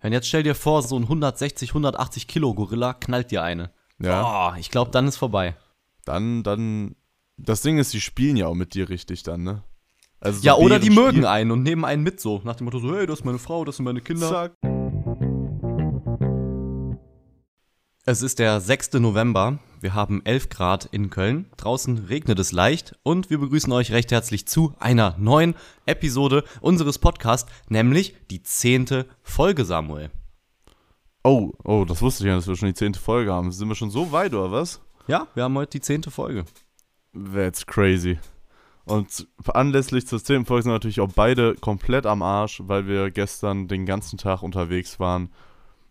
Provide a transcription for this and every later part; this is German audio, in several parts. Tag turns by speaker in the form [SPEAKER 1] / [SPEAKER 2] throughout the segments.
[SPEAKER 1] Wenn jetzt stell dir vor, so ein 160, 180 Kilo Gorilla knallt dir eine.
[SPEAKER 2] Ja.
[SPEAKER 1] Oh, ich glaube, dann ist vorbei.
[SPEAKER 2] Dann, dann. Das Ding ist, die spielen ja auch mit dir richtig dann, ne? Also so
[SPEAKER 1] ja, oder die mögen einen und nehmen einen mit so. Nach dem Motto so, hey, das ist meine Frau, das sind meine Kinder.
[SPEAKER 2] Zack.
[SPEAKER 1] Es ist der 6. November. Wir haben 11 Grad in Köln. Draußen regnet es leicht und wir begrüßen euch recht herzlich zu einer neuen Episode unseres Podcasts, nämlich die zehnte Folge, Samuel.
[SPEAKER 2] Oh, oh, das wusste ich ja, dass wir schon die zehnte Folge haben. Sind wir schon so weit, oder was?
[SPEAKER 1] Ja, wir haben heute die zehnte Folge.
[SPEAKER 2] That's crazy. Und anlässlich zur zehnten Folge sind wir natürlich auch beide komplett am Arsch, weil wir gestern den ganzen Tag unterwegs waren.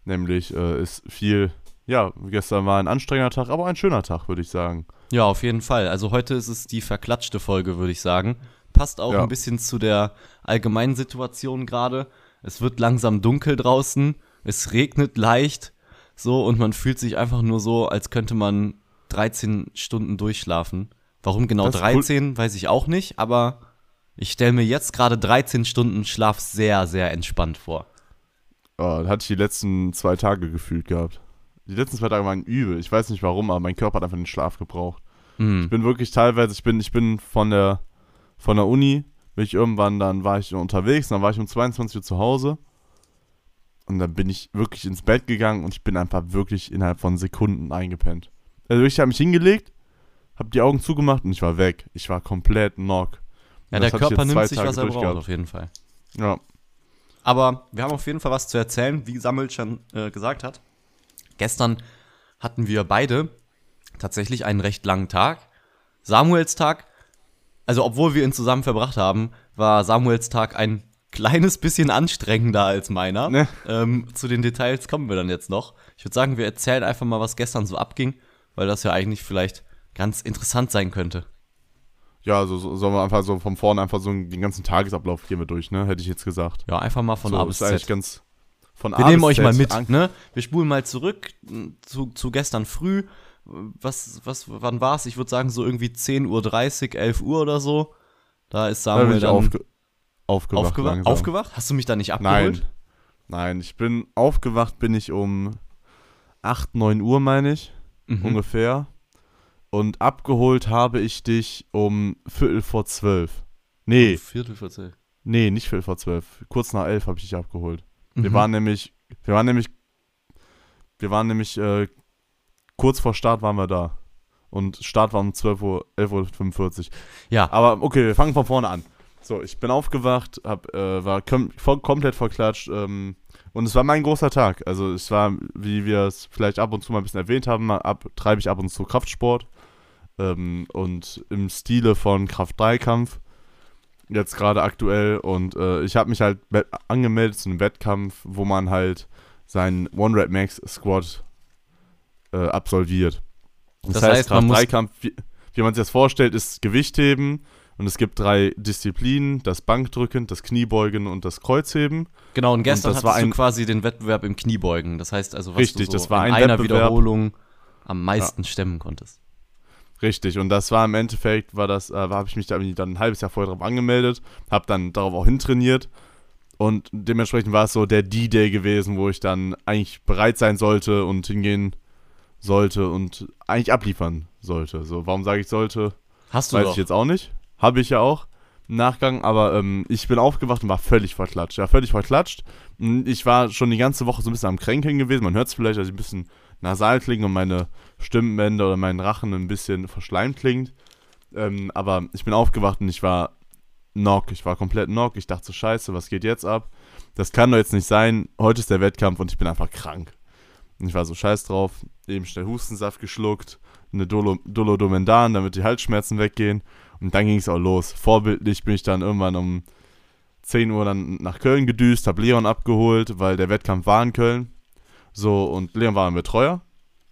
[SPEAKER 2] Nämlich äh, ist viel, ja, gestern war ein anstrengender Tag, aber ein schöner Tag, würde ich sagen.
[SPEAKER 1] Ja, auf jeden Fall. Also heute ist es die verklatschte Folge, würde ich sagen. Passt auch
[SPEAKER 2] Ja.
[SPEAKER 1] ein bisschen zu der allgemeinen Situation gerade. Es wird langsam dunkel draußen, es regnet leicht, so und man fühlt sich einfach nur so, als könnte man 13 Stunden durchschlafen. Warum genau
[SPEAKER 2] Das ist cool.
[SPEAKER 1] 13, weiß ich auch nicht, aber ich stelle mir jetzt gerade 13 Stunden Schlaf sehr, sehr entspannt vor.
[SPEAKER 2] Oh, das hatte ich die letzten zwei Tage gefühlt gehabt. Die letzten zwei Tage waren übel. Ich weiß nicht warum, aber mein Körper hat einfach den Schlaf gebraucht.
[SPEAKER 1] Hm.
[SPEAKER 2] Ich bin wirklich teilweise, ich bin, ich bin von der, von der Uni, bin ich irgendwann, dann war ich unterwegs, dann war ich um 22 Uhr zu Hause. Und dann bin ich wirklich ins Bett gegangen und ich bin einfach wirklich innerhalb von Sekunden eingepennt. Also ich habe mich hingelegt, habe die Augen zugemacht und ich war weg. Ich war komplett knock.
[SPEAKER 1] Ja, der Körper nimmt sich,
[SPEAKER 2] Tage
[SPEAKER 1] was er braucht, auf jeden Fall.
[SPEAKER 2] Ja,
[SPEAKER 1] Aber wir haben auf jeden Fall was zu erzählen, wie Samuel schon äh, gesagt hat. Gestern hatten wir beide tatsächlich einen recht langen Tag. Samuels Tag, also obwohl wir ihn zusammen verbracht haben, war Samuels Tag ein kleines bisschen anstrengender als meiner.
[SPEAKER 2] Ne.
[SPEAKER 1] Ähm, zu den Details kommen wir dann jetzt noch. Ich würde sagen, wir erzählen einfach mal, was gestern so abging, weil das ja eigentlich vielleicht ganz interessant sein könnte.
[SPEAKER 2] ja, also so, sollen wir einfach so von vorne einfach so den ganzen Tagesablauf gehen wir durch, ne? Hätte ich jetzt gesagt.
[SPEAKER 1] Ja, einfach mal von
[SPEAKER 2] so,
[SPEAKER 1] A bis
[SPEAKER 2] ist eigentlich
[SPEAKER 1] Z.
[SPEAKER 2] ganz von
[SPEAKER 1] Wir
[SPEAKER 2] A
[SPEAKER 1] nehmen euch mal mit,
[SPEAKER 2] an-
[SPEAKER 1] ne? Wir spulen mal zurück m, zu, zu gestern früh. Was, was, wann war's? Ich würde sagen so irgendwie 10.30 Uhr, 11 Uhr oder so. Da ist
[SPEAKER 2] Da
[SPEAKER 1] Samuel dann
[SPEAKER 2] aufge aufgewacht.
[SPEAKER 1] aufgewacht.
[SPEAKER 2] langsam.
[SPEAKER 1] Aufgewacht? Hast du mich da nicht abgeholt?
[SPEAKER 2] Nein. Nein, ich bin aufgewacht, bin ich um 8, 9 Uhr, meine ich,
[SPEAKER 1] Mhm.
[SPEAKER 2] ungefähr. Und abgeholt habe ich dich um Viertel vor zwölf. Nee,
[SPEAKER 1] Viertel vor zwölf.
[SPEAKER 2] nee, nicht Viertel vor zwölf. Kurz nach elf habe ich dich abgeholt. Wir
[SPEAKER 1] Mhm.
[SPEAKER 2] waren nämlich, wir waren nämlich, wir waren nämlich, äh, kurz vor Start waren wir da. Und Start war um 12 Uhr, 11.45 Uhr.
[SPEAKER 1] Ja,
[SPEAKER 2] Aber okay, wir fangen von vorne an. So, ich bin aufgewacht, hab, äh, war kom voll, komplett verklatscht ähm, und es war mein großer Tag. Also es war, wie wir es vielleicht ab und zu mal ein bisschen erwähnt haben, ab, treibe ich ab und zu Kraftsport ähm, und im Stile von Kraft-3-Kampf jetzt gerade aktuell und äh, ich habe mich halt angemeldet zu einem Wettkampf, wo man halt seinen One-Rep-Max-Squat äh, absolviert.
[SPEAKER 1] Das heißt, man muss-
[SPEAKER 2] Kraft-3-Kampf, wie, wie man sich das vorstellt, ist Gewichtheben und es gibt drei Disziplinen, das Bankdrücken, das Kniebeugen und das Kreuzheben.
[SPEAKER 1] genau. Und gestern
[SPEAKER 2] das
[SPEAKER 1] hattest
[SPEAKER 2] war
[SPEAKER 1] du
[SPEAKER 2] ein-
[SPEAKER 1] quasi den Wettbewerb im Kniebeugen. Das heißt also, was
[SPEAKER 2] Richtig,
[SPEAKER 1] du so
[SPEAKER 2] das war
[SPEAKER 1] in
[SPEAKER 2] ein
[SPEAKER 1] einer
[SPEAKER 2] Wettbewerb.
[SPEAKER 1] Wiederholung am meisten stemmen konntest.
[SPEAKER 2] Richtig, und das war im Endeffekt, war das, äh, habe ich mich dann ein halbes Jahr vorher drauf angemeldet, habe dann darauf auch hintrainiert und dementsprechend war es so der D-Day gewesen, wo ich dann eigentlich bereit sein sollte und hingehen sollte und eigentlich abliefern sollte. So, warum sage ich sollte,
[SPEAKER 1] Hast du
[SPEAKER 2] weiß
[SPEAKER 1] doch.
[SPEAKER 2] ich jetzt auch nicht. Habe ich ja auch im Nachgang, aber ähm, ich bin aufgewacht und war völlig verklatscht. Ja, völlig verklatscht. Und Ich war schon die ganze Woche so ein bisschen am Kränkeln gewesen. Man hört es vielleicht, dass ich ein bisschen nasal klinge und meine Stimmbänder oder mein Rachen ein bisschen verschleimt klingt. Ähm, aber ich bin aufgewacht und ich war knock. Ich war komplett knock. Ich dachte so, scheiße, was geht jetzt ab? Das kann doch jetzt nicht sein. Heute ist der Wettkampf und ich bin einfach krank. Und ich war so scheiß drauf. Eben schnell Hustensaft geschluckt, eine Dolo, Dolodomendan, damit die Halsschmerzen weggehen. Und dann ging es auch los. Vorbildlich bin ich dann irgendwann um 10 Uhr dann nach Köln gedüst, habe Leon abgeholt, weil der Wettkampf war in Köln. So, und Leon war ein Betreuer.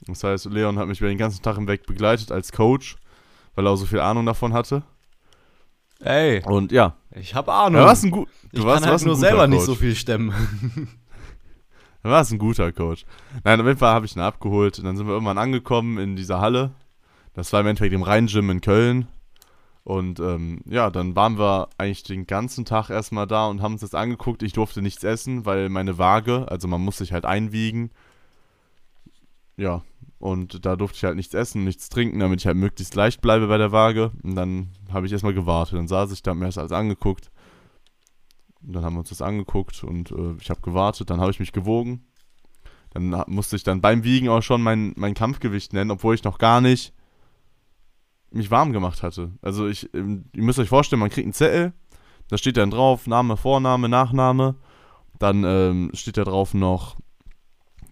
[SPEAKER 2] Das heißt, Leon hat mich über den ganzen Tag hinweg begleitet als Coach, weil er auch so viel Ahnung davon hatte.
[SPEAKER 1] Ey,
[SPEAKER 2] Und ja,
[SPEAKER 1] ich habe Ahnung.
[SPEAKER 2] du warst ein, gut, du
[SPEAKER 1] ich
[SPEAKER 2] warst,
[SPEAKER 1] kann halt
[SPEAKER 2] warst
[SPEAKER 1] nur selber nicht
[SPEAKER 2] Coach.
[SPEAKER 1] so viel stemmen.
[SPEAKER 2] Du warst ein guter Coach. Nein, auf jeden Fall habe ich ihn abgeholt. Und dann sind wir irgendwann angekommen in dieser Halle. Das war im Endeffekt im Rhein-Gym in Köln. Und ähm, ja, dann waren wir eigentlich den ganzen Tag erstmal da und haben uns das angeguckt. Ich durfte nichts essen, weil meine Waage, also man muss sich halt einwiegen. Ja, und da durfte ich halt nichts essen, nichts trinken, damit ich halt möglichst leicht bleibe bei der Waage. Und dann habe ich erstmal gewartet. Dann saß ich da, mir das alles angeguckt. Und dann haben wir uns das angeguckt und äh, ich habe gewartet. Dann habe ich mich gewogen. Dann musste ich dann beim Wiegen auch schon mein, mein Kampfgewicht nennen, obwohl ich noch gar nicht mich warm gemacht hatte. Also ich, ähm, ihr müsst euch vorstellen, man kriegt einen Zettel, da steht dann drauf Name, Vorname, Nachname. Dann ähm, steht da drauf noch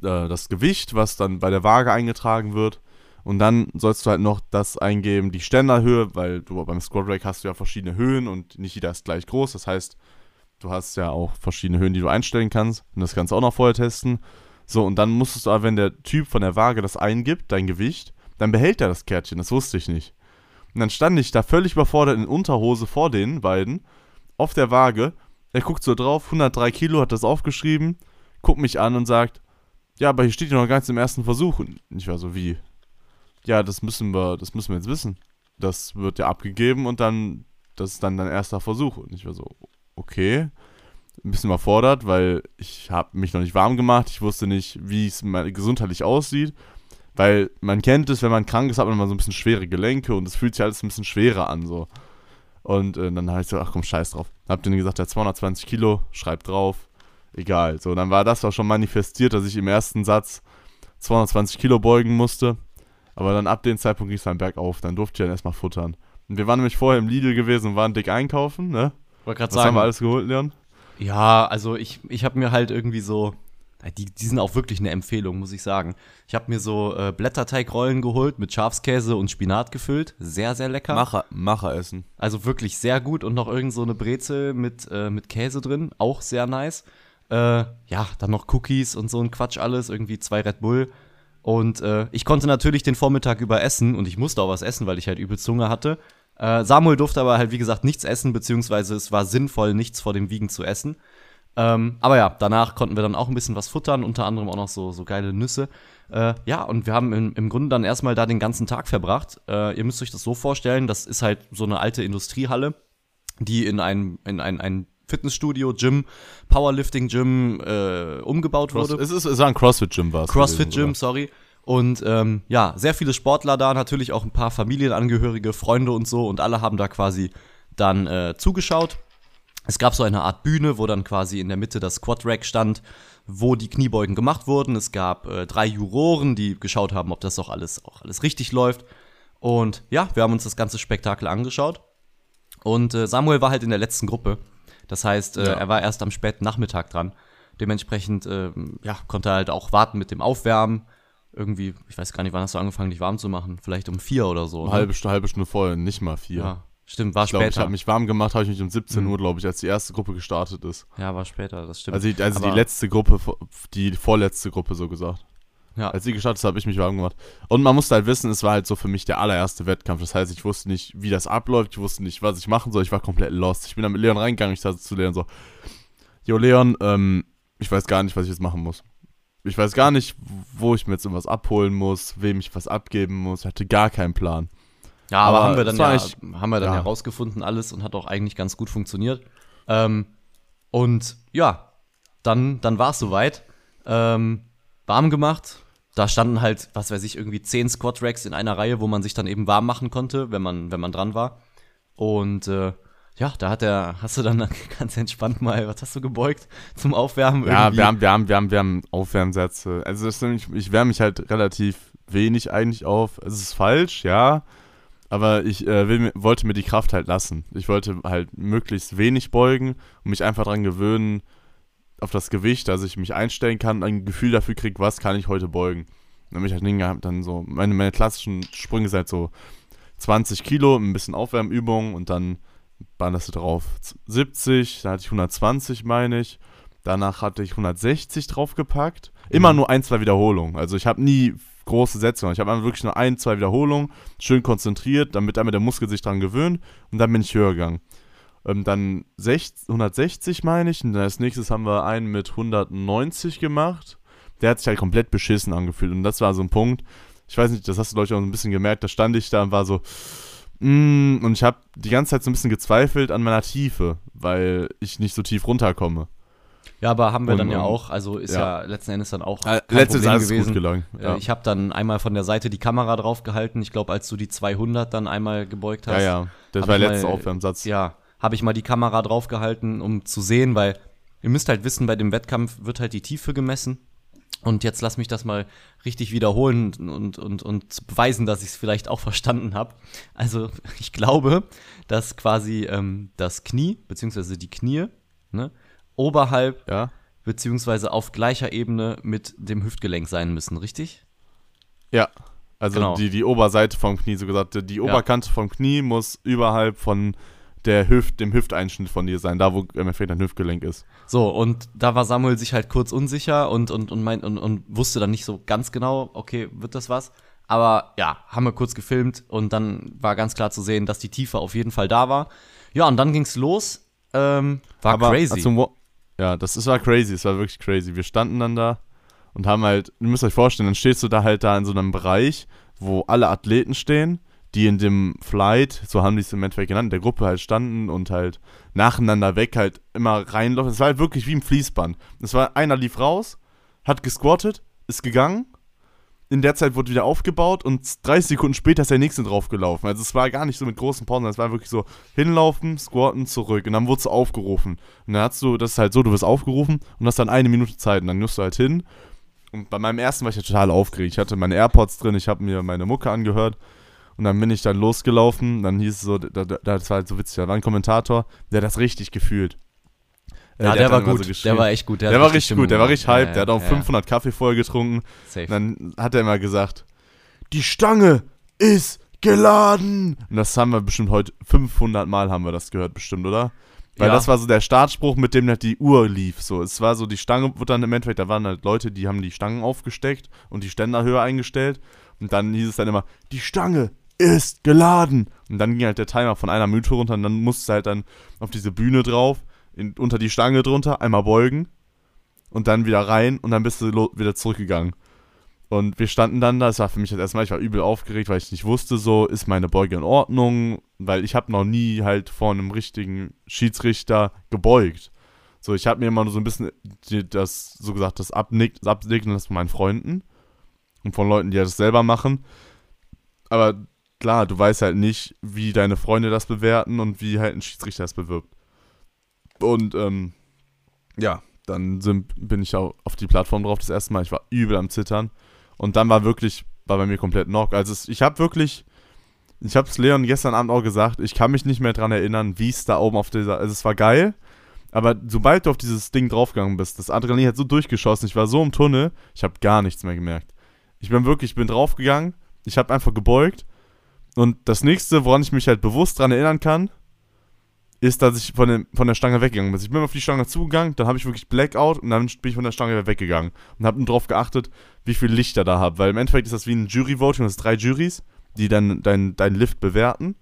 [SPEAKER 2] äh, das Gewicht, was dann bei der Waage eingetragen wird. Und dann sollst du halt noch das eingeben, die Ständerhöhe, weil du beim Squat Rack hast du ja verschiedene Höhen und nicht jeder ist gleich groß. Das heißt, du hast ja auch verschiedene Höhen, die du einstellen kannst. Und das kannst du auch noch vorher testen. So, und dann musstest du aber, wenn der Typ von der Waage das eingibt, dein Gewicht, dann behält er das Kärtchen. Das wusste ich nicht. Und dann stand ich da völlig überfordert in Unterhose vor den beiden auf der Waage. Er guckt so drauf, 103 Kilo, hat das aufgeschrieben, guckt mich an und sagt, ja, aber hier steht ja noch ganz im ersten Versuch. Und ich war so, wie? Ja, das müssen wir, das müssen wir jetzt wissen. Das wird ja abgegeben und dann, das ist dann dein erster Versuch. Und ich war so, okay. Ein bisschen überfordert, weil ich habe mich noch nicht warm gemacht. Ich wusste nicht, wie es gesundheitlich aussieht. Weil man kennt es, wenn man krank ist, hat man immer so ein bisschen schwere Gelenke und es fühlt sich alles ein bisschen schwerer an. so. Und äh, dann habe ich so, ach komm, scheiß drauf. Hab denen gesagt, der 220 Kilo, schreib drauf. Egal. So, dann war das auch schon manifestiert, dass ich im ersten Satz 220 Kilo beugen musste. Aber dann ab dem Zeitpunkt ging es dann bergauf. Dann durfte ich dann erstmal futtern. Und wir waren nämlich vorher im Lidl gewesen und waren dick einkaufen, ne?
[SPEAKER 1] Wollte gerade
[SPEAKER 2] Was
[SPEAKER 1] sagen.
[SPEAKER 2] haben wir alles geholt, Leon?
[SPEAKER 1] Ja, also ich, ich habe mir halt irgendwie so, die, die sind auch wirklich eine Empfehlung, muss ich sagen. Ich habe mir so äh, Blätterteigrollen geholt mit Schafskäse und Spinat gefüllt. Sehr, sehr lecker.
[SPEAKER 2] Macher, Macher essen.
[SPEAKER 1] Also wirklich sehr gut und noch irgend so eine Brezel mit, äh, mit Käse drin. Auch sehr nice. Äh, ja, dann noch Cookies und so ein Quatsch alles. Irgendwie zwei Red Bull. Und äh, ich konnte natürlich den Vormittag über essen und ich musste auch was essen, weil ich halt übel Zunge hatte. Äh, Samuel durfte aber halt, wie gesagt, nichts essen, beziehungsweise es war sinnvoll, nichts vor dem Wiegen zu essen. Ähm, aber ja, danach konnten wir dann auch ein bisschen was futtern, unter anderem auch noch so, so geile Nüsse. Äh, ja, und wir haben im, im Grunde dann erstmal da den ganzen Tag verbracht. Äh, ihr müsst euch das so vorstellen, das ist halt so eine alte Industriehalle, die in ein, in ein, ein Fitnessstudio, Gym, Powerlifting-Gym äh, umgebaut
[SPEAKER 2] Cross,
[SPEAKER 1] wurde.
[SPEAKER 2] es, ist, es war ein CrossFit-Gym, war es.
[SPEAKER 1] CrossFit
[SPEAKER 2] gewesen,
[SPEAKER 1] Gym, sorry. Und ähm, ja, sehr viele Sportler da, natürlich auch ein paar Familienangehörige, Freunde und so. Und alle haben da quasi dann äh, zugeschaut. Es gab so eine Art Bühne, wo dann quasi in der Mitte das Quad-Rack stand, wo die Kniebeugen gemacht wurden. Es gab äh, drei Juroren, die geschaut haben, ob das auch alles, auch alles richtig läuft. Und ja, wir haben uns das ganze Spektakel angeschaut. Und äh, Samuel war halt in der letzten Gruppe. Das heißt, äh,
[SPEAKER 2] Ja.
[SPEAKER 1] er war erst am späten Nachmittag dran. Dementsprechend, ähm, ja, konnte er halt auch warten mit dem Aufwärmen. Irgendwie, ich weiß gar nicht, wann hast du angefangen, dich warm zu machen? Vielleicht um vier oder so.
[SPEAKER 2] Eine
[SPEAKER 1] ne?
[SPEAKER 2] halbe, halbe Stunde vorher, nicht mal vier.
[SPEAKER 1] Ja, stimmt, war
[SPEAKER 2] ich glaube, ich
[SPEAKER 1] später.
[SPEAKER 2] habe mich warm gemacht, habe ich mich um 17
[SPEAKER 1] Mhm.
[SPEAKER 2] Uhr, glaube ich, als die erste Gruppe gestartet ist.
[SPEAKER 1] ja, war später, das stimmt.
[SPEAKER 2] Also, die, also die letzte Gruppe, die vorletzte Gruppe so gesagt.
[SPEAKER 1] ja.
[SPEAKER 2] Als sie gestartet ist, habe ich mich warm gemacht. Und man musste halt wissen, es war halt so für mich der allererste Wettkampf. Das heißt, ich wusste nicht, wie das abläuft, ich wusste nicht, was ich machen soll. Ich war komplett lost. Ich bin dann mit Leon reingegangen, ich sagte zu Leon so, Jo Leon, ähm, ich weiß gar nicht, was ich jetzt machen muss. Ich weiß gar nicht, wo ich mir jetzt irgendwas abholen muss, wem ich was abgeben muss. Ich hatte gar keinen Plan.
[SPEAKER 1] Ja, aber,
[SPEAKER 2] Aber
[SPEAKER 1] haben wir dann ja, haben wir dann
[SPEAKER 2] ja.
[SPEAKER 1] ja rausgefunden alles und hat auch eigentlich ganz gut funktioniert. Ähm, und ja, dann, dann war es soweit. Ähm, warm gemacht. Da standen halt, was weiß ich, irgendwie zehn Squat Racks in einer Reihe, wo man sich dann eben warm machen konnte, wenn man, wenn man dran war. Und äh, ja, da hat er, hast du dann ganz entspannt mal, was hast du gebeugt zum Aufwärmen?
[SPEAKER 2] Ja,
[SPEAKER 1] Irgendwie-
[SPEAKER 2] wir haben, wir haben, wir haben, wir haben Aufwärmsätze. Also das ist nämlich, ich wärme mich halt relativ wenig eigentlich auf. Es ist falsch, ja. Aber ich äh, will, wollte mir die Kraft halt lassen. Ich wollte halt möglichst wenig beugen und mich einfach dran gewöhnen auf das Gewicht, dass ich mich einstellen kann, ein Gefühl dafür kriege, was kann ich heute beugen. Dann habe ich halt hingehabt, dann so, meine, meine klassischen Sprünge sind halt so 20 Kilo, ein bisschen Aufwärmübung und dann waren das drauf 70, dann hatte ich 120, meine ich. Danach hatte ich 160 draufgepackt. Immer
[SPEAKER 1] Mhm.
[SPEAKER 2] nur ein, zwei Wiederholungen. Also ich habe nie große Sätze. Ich habe einfach wirklich nur ein, zwei Wiederholungen, schön konzentriert, damit damit der Muskel sich dran gewöhnt und dann bin ich höher gegangen. Ähm, dann 60, 160 meine ich und als nächstes haben wir einen mit 190 gemacht. Der hat sich halt komplett beschissen angefühlt und das war so ein Punkt. Ich weiß nicht, das hast du glaube ich auch ein bisschen gemerkt, da stand ich da und war so, Mm, und ich habe die ganze Zeit so ein bisschen gezweifelt an meiner Tiefe, weil ich nicht so tief runterkomme.
[SPEAKER 1] Ja, aber haben wir
[SPEAKER 2] Und,
[SPEAKER 1] dann ja auch, also ist ja, letzten Endes dann auch
[SPEAKER 2] Äh, letztes
[SPEAKER 1] Problem
[SPEAKER 2] alles
[SPEAKER 1] gewesen.
[SPEAKER 2] gut gelungen.
[SPEAKER 1] Äh,
[SPEAKER 2] Ja.
[SPEAKER 1] Ich habe dann einmal von der Seite die Kamera drauf gehalten. Ich glaube, als du die 200 dann einmal gebeugt hast,
[SPEAKER 2] ja, ja. Das war der letzte Aufwärmsatz.
[SPEAKER 1] ja, habe ich mal die Kamera drauf gehalten, um zu sehen, weil ihr müsst halt wissen, bei dem Wettkampf wird halt die Tiefe gemessen. Und jetzt lass mich das mal richtig wiederholen und, und, und beweisen, dass ich es vielleicht auch verstanden habe. Also ich glaube, dass quasi ähm, das Knie, beziehungsweise die Knie, ne, oberhalb
[SPEAKER 2] Ja.
[SPEAKER 1] beziehungsweise auf gleicher Ebene mit dem Hüftgelenk sein müssen, richtig?
[SPEAKER 2] Ja. Also
[SPEAKER 1] Genau.
[SPEAKER 2] die, die Oberseite vom Knie, so gesagt, die Oberkante vom Knie muss überhalb von der Hüft, dem Hüfteinschnitt von dir sein, da wo im Endeffekt dein Hüftgelenk ist.
[SPEAKER 1] So, und da war Samuel sich halt kurz unsicher und, und, und, mein, und, und wusste dann nicht so ganz genau, okay, wird das was? Aber ja, haben wir kurz gefilmt und dann war ganz klar zu sehen, dass die Tiefe auf jeden Fall da war. Ja, und dann ging's los. Ähm, war
[SPEAKER 2] Aber
[SPEAKER 1] crazy.
[SPEAKER 2] Zum ja, das ist, war crazy, es war wirklich crazy. Wir standen dann da und haben halt, ihr müsst euch vorstellen, dann stehst du da halt da in so einem Bereich, wo alle Athleten stehen, die in dem Flight, so haben die es im Endeffekt genannt, der Gruppe halt standen und halt nacheinander weg halt immer reinlaufen. Es war halt wirklich wie im Fließband. Es war, einer lief raus, hat gesquattet, ist gegangen, in der Zeit wurde wieder aufgebaut und 30 Sekunden später ist der nächste draufgelaufen. Also es war gar nicht so mit großen Pausen, es war wirklich so hinlaufen, squatten, zurück und dann wurdest du aufgerufen. Und dann hast du, das ist halt so, du wirst aufgerufen und hast dann eine Minute Zeit und dann musst du halt hin. Und bei meinem ersten war ich ja total aufgeregt. Ich hatte meine AirPods drin, ich habe mir meine Mucke angehört und dann bin ich dann losgelaufen. Dann hieß es so, da, da, das war halt so witzig, da war ein Kommentator, der hat das richtig gefühlt. Äh,
[SPEAKER 1] ja,
[SPEAKER 2] hat
[SPEAKER 1] der, war gut.
[SPEAKER 2] so
[SPEAKER 1] der war echt gut.
[SPEAKER 2] Der,
[SPEAKER 1] hat
[SPEAKER 2] war richtig
[SPEAKER 1] Stimmung
[SPEAKER 2] gut, der war richtig hype,
[SPEAKER 1] Ja,
[SPEAKER 2] der hat auch
[SPEAKER 1] ja,
[SPEAKER 2] 500 Kaffee voll getrunken.
[SPEAKER 1] Safe.
[SPEAKER 2] Und dann hat er immer gesagt, die Stange ist geladen. Und das haben wir bestimmt heute 500 Mal haben wir das gehört bestimmt, oder? Weil
[SPEAKER 1] Ja.
[SPEAKER 2] das war so der Startspruch, mit dem halt die Uhr lief. So, es war so, die Stange wurde dann im Endeffekt, da waren halt Leute, die haben die Stangen aufgesteckt und die Ständer höher eingestellt. Und dann hieß es dann immer, die Stange ist geladen. Und dann ging halt der Timer von einer Minute runter und dann musste halt dann auf diese Bühne drauf, in, unter die Stange drunter, einmal beugen und dann wieder rein und dann bist du wieder zurückgegangen. Und wir standen dann da, es war für mich das erste Mal, ich war übel aufgeregt, weil ich nicht wusste, so, ist meine Beuge in Ordnung? Weil ich habe noch nie halt vor einem richtigen Schiedsrichter gebeugt. So, ich habe mir immer nur so ein bisschen das, so gesagt, das Abnick, das Abnicken lassen von meinen Freunden und von Leuten, die das selber machen. Aber klar, du weißt halt nicht, wie deine Freunde das bewerten und wie halt ein Schiedsrichter das bewirbt. Und, ähm, ja, dann sind, bin ich auch auf die Plattform drauf das erste Mal. Ich war übel am Zittern. Und dann war wirklich, war bei mir komplett knock. Also es, ich habe wirklich, ich habe es Leon gestern Abend auch gesagt, ich kann mich nicht mehr dran erinnern, wie es da oben auf dieser, also es war geil, aber sobald du auf dieses Ding draufgegangen bist, das Adrenalin hat so durchgeschossen, ich war so im Tunnel, ich habe gar nichts mehr gemerkt. Ich bin wirklich, ich bin draufgegangen, ich habe einfach gebeugt und das nächste, woran ich mich halt bewusst dran erinnern kann, ist, dass ich von, dem, von der Stange weggegangen bin. Ich bin auf die Stange zugegangen, dann habe ich wirklich Blackout und dann bin ich von der Stange weggegangen und habe darauf geachtet, wie viel Lichter da habe, weil im Endeffekt ist das wie ein Jury-Voting, das sind drei Juries, die dann dein, dein Lift bewerten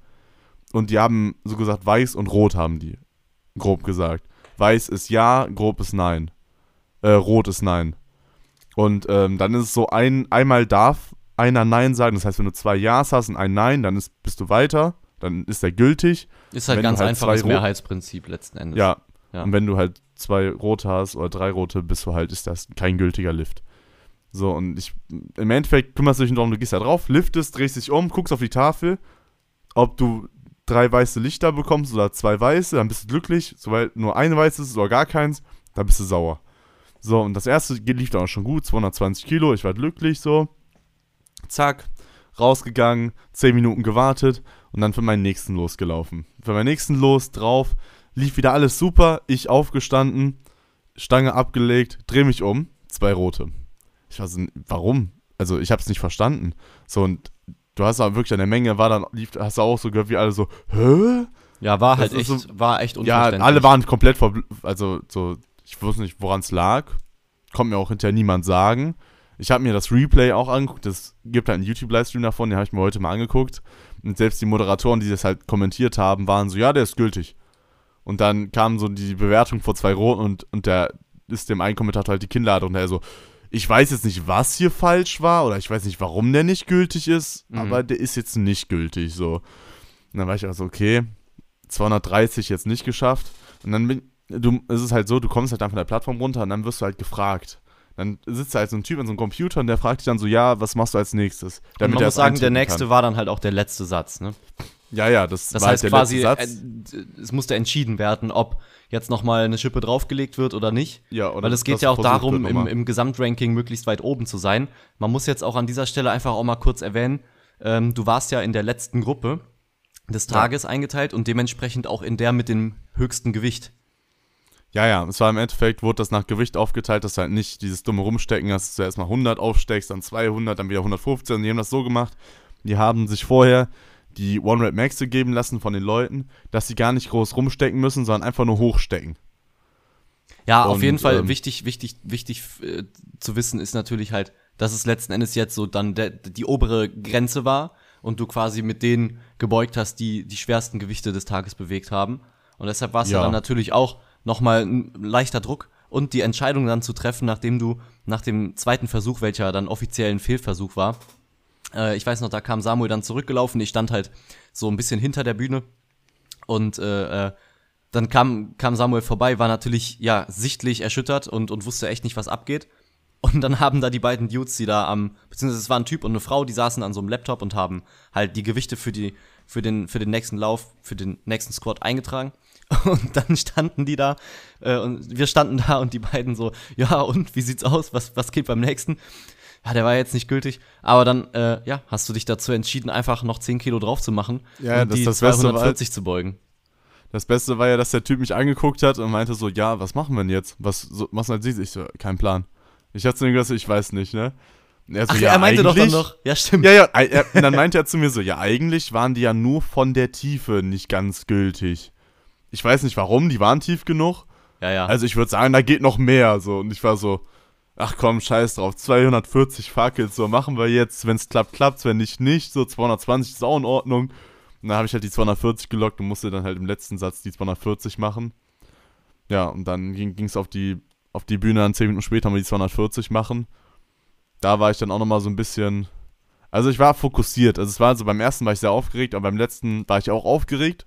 [SPEAKER 2] und die haben so gesagt weiß und rot haben die, grob gesagt. Weiß ist ja, grob ist nein. Äh, rot ist nein. Und ähm, dann ist es so, ein, einmal darf einer Nein sagen, das heißt, wenn du zwei Ja's hast und ein Nein, dann ist, bist du weiter, dann ist der gültig.
[SPEAKER 1] Ist halt
[SPEAKER 2] wenn
[SPEAKER 1] ganz
[SPEAKER 2] halt Rot-
[SPEAKER 1] Mehrheitsprinzip letzten Endes.
[SPEAKER 2] Ja.
[SPEAKER 1] Ja.
[SPEAKER 2] Und wenn du halt zwei rote hast oder drei rote, bist du halt, ist das kein gültiger Lift. So, und ich, im Endeffekt kümmerst du dich darum, du gehst da drauf, liftest, drehst dich um, guckst auf die Tafel, ob du drei weiße Lichter bekommst oder zwei weiße, dann bist du glücklich. Sobald nur ein weißes ist oder gar keins, dann bist du sauer. So, und das erste lief dann auch schon gut, 220 Kilo, ich war glücklich, so. Zack, rausgegangen, 10 Minuten gewartet und dann für meinen nächsten losgelaufen. Für meinen nächsten los, drauf, lief wieder alles super, ich aufgestanden, Stange abgelegt, dreh mich um, zwei rote. Ich war so, warum? Also ich hab's nicht verstanden. So, und du hast aber wirklich der Menge, war dann, lief, hast du auch so gehört, wie alle so, hä?
[SPEAKER 1] Ja, war halt
[SPEAKER 2] Das
[SPEAKER 1] echt,
[SPEAKER 2] ist
[SPEAKER 1] war echt
[SPEAKER 2] Ja,
[SPEAKER 1] unverständlich.
[SPEAKER 2] alle waren komplett verbl also so, ich wusste nicht, woran es lag. Kommt mir auch hinterher niemand sagen. Ich habe mir das Replay auch angeguckt. Es gibt halt einen YouTube-Livestream davon, den habe ich mir heute mal angeguckt. Und selbst die Moderatoren, die das halt kommentiert haben, waren so, ja, der ist gültig. Und dann kam so die Bewertung vor zwei Roten und, und der ist dem einen Kommentator halt die Kinnlade und der so, ich weiß jetzt nicht, was hier falsch war oder ich weiß nicht, warum der nicht gültig ist,
[SPEAKER 1] Mhm.
[SPEAKER 2] aber der ist jetzt nicht gültig so. Und dann war ich auch so, okay, 230 jetzt nicht geschafft. Und dann bin, du, es ist halt so, du kommst halt dann von der Plattform runter und dann wirst du halt gefragt. Dann sitzt da halt so ein Typ an so einem Computer und der fragt dich dann so, ja, was machst du als nächstes?
[SPEAKER 1] Und man muss sagen, der nächste
[SPEAKER 2] kann.
[SPEAKER 1] war dann halt auch der letzte Satz, ne?
[SPEAKER 2] Ja, ja, das,
[SPEAKER 1] Das
[SPEAKER 2] war
[SPEAKER 1] heißt
[SPEAKER 2] halt der
[SPEAKER 1] quasi,
[SPEAKER 2] letzte
[SPEAKER 1] äh,
[SPEAKER 2] Satz.
[SPEAKER 1] es musste entschieden werden, ob jetzt nochmal eine Schippe draufgelegt wird oder nicht.
[SPEAKER 2] ja, oder
[SPEAKER 1] Weil es geht ja auch darum, im, im Gesamtranking möglichst weit oben zu sein. Man muss jetzt auch an dieser Stelle einfach auch mal kurz erwähnen, ähm, du warst ja in der letzten Gruppe des
[SPEAKER 2] Ja.
[SPEAKER 1] Tages eingeteilt und dementsprechend auch in der mit dem höchsten Gewicht.
[SPEAKER 2] Ja, ja, es war im Endeffekt, wurde das nach Gewicht aufgeteilt, dass du halt nicht dieses dumme Rumstecken hast, dass du erstmal 100 aufsteckst, dann 200, dann wieder 115. Die haben das so gemacht, die haben sich vorher die One Rep Max geben lassen von den Leuten, dass sie gar nicht groß rumstecken müssen, sondern einfach nur hochstecken.
[SPEAKER 1] Ja, auf
[SPEAKER 2] Und,
[SPEAKER 1] jeden Fall
[SPEAKER 2] ähm,
[SPEAKER 1] wichtig, wichtig, wichtig äh, zu wissen ist natürlich halt, dass es letzten Endes jetzt so dann die obere Grenze war und du quasi mit denen gebeugt hast, die die schwersten Gewichte des Tages bewegt haben. Und deshalb war es ja.
[SPEAKER 2] Ja.
[SPEAKER 1] dann natürlich auch nochmal ein leichter Druck und die Entscheidung dann zu treffen, nachdem du nach dem zweiten Versuch, welcher dann offiziell ein Fehlversuch war, äh, ich weiß noch, da kam Samuel dann zurückgelaufen, ich stand halt so ein bisschen hinter der Bühne und äh, äh, dann kam, kam Samuel vorbei, war natürlich ja sichtlich erschüttert und, und wusste echt nicht, was abgeht. Und dann haben da die beiden Dudes, die da am, beziehungsweise es war ein Typ und eine Frau, die saßen an so einem Laptop und haben halt die Gewichte für die, für den, für den nächsten Lauf, für den nächsten Squad eingetragen. Und dann standen die da, äh, und wir standen da und die beiden so, ja, und wie sieht's aus? Was, was geht beim nächsten? Ja, der war jetzt nicht gültig, aber dann, äh, ja, hast du dich dazu entschieden, einfach noch 10 Kilo drauf zu machen
[SPEAKER 2] Ja,
[SPEAKER 1] und
[SPEAKER 2] das-
[SPEAKER 1] die
[SPEAKER 2] das Beste war halt-
[SPEAKER 1] 240 zu beugen.
[SPEAKER 2] Das Beste war ja, dass der Typ mich angeguckt hat und meinte so, ja, was machen wir denn jetzt? Was so, was als Sie? Ich so, kein Plan. Ich hatte zu ihm gesagt, ich weiß nicht, ne? Er so,
[SPEAKER 1] Ach,
[SPEAKER 2] ja,
[SPEAKER 1] er meinte doch dann noch, ja, stimmt.
[SPEAKER 2] Ja, ja, er, dann meinte er zu mir so, ja, eigentlich waren die ja nur von der Tiefe nicht ganz gültig. Ich weiß nicht warum, die waren tief genug.
[SPEAKER 1] Ja, ja.
[SPEAKER 2] Also ich würde sagen, da geht noch mehr, so. Und ich war so, ach komm, scheiß drauf, 240 Fackels, so, machen wir jetzt. Wenn es klappt, klappt's, wenn nicht, nicht. So, 220 ist auch in Ordnung. Und dann habe ich halt die 240 gelockt und musste dann halt im letzten Satz die 240 machen. Ja, und dann ging es auf die, auf die Bühne, dann 10 Minuten später haben wir die 240 machen. Da war ich dann auch nochmal so ein bisschen. Also ich war fokussiert. Also es war so beim ersten war ich sehr aufgeregt, aber beim letzten war ich auch aufgeregt.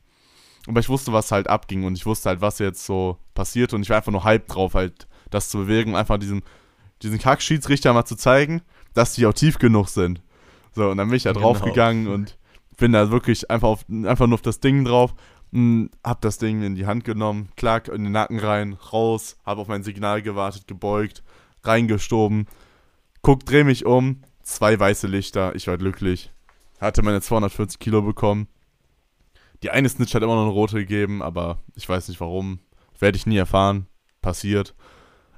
[SPEAKER 2] Aber ich wusste, was halt abging und ich wusste halt, was jetzt so passiert und ich war einfach nur hyped drauf, halt das zu bewegen, einfach diesen, diesen Kack-Schiedsrichter mal zu zeigen, dass die auch tief genug sind. So, und dann bin ich da
[SPEAKER 1] Genau.
[SPEAKER 2] draufgegangen und bin da wirklich einfach, auf, einfach nur auf das Ding drauf, mh, hab das Ding in die Hand genommen, klack, in den Nacken rein, raus, hab auf mein Signal gewartet, gebeugt, reingestoben, guck, dreh mich um, zwei weiße Lichter, ich war glücklich, hatte meine 240 Kilo bekommen. Die eine Snitch hat immer noch eine rote gegeben, aber ich weiß nicht warum. Werde ich nie erfahren. Passiert.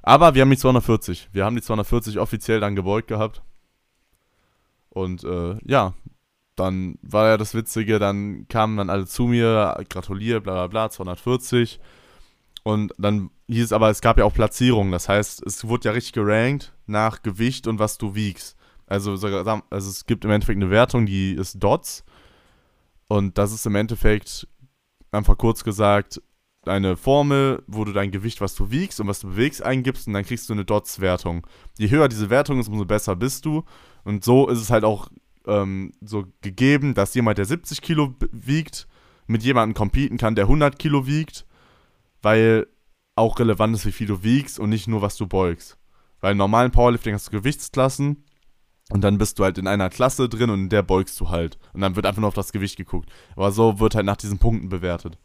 [SPEAKER 2] Aber wir haben die 240. Wir haben die 240 offiziell dann gebeugt gehabt. Und äh, ja, dann war ja das Witzige, dann kamen dann alle zu mir, gratuliert, bla bla bla, 240. Und dann hieß es aber, es gab ja auch Platzierungen. Das heißt, es wurde ja richtig gerankt nach Gewicht und was du wiegst. Also, also es gibt im Endeffekt eine Wertung, die ist Dots. Und das ist im Endeffekt, einfach kurz gesagt, eine Formel, wo du dein Gewicht, was du wiegst und was du bewegst, eingibst und dann kriegst du eine Dots-Wertung. Je höher diese Wertung ist, umso besser bist du. Und so ist es halt auch ähm, so gegeben, dass jemand, der 70 Kilo wiegt, mit jemandem competen kann, der 100 Kilo wiegt, weil auch relevant ist, wie viel du wiegst und nicht nur, was du beugst. Weil im normalen Powerlifting hast du Gewichtsklassen und dann bist du halt in einer Klasse drin und in der beugst du halt. Und dann wird einfach nur auf das Gewicht geguckt. Aber so wird halt nach diesen Punkten bewertet.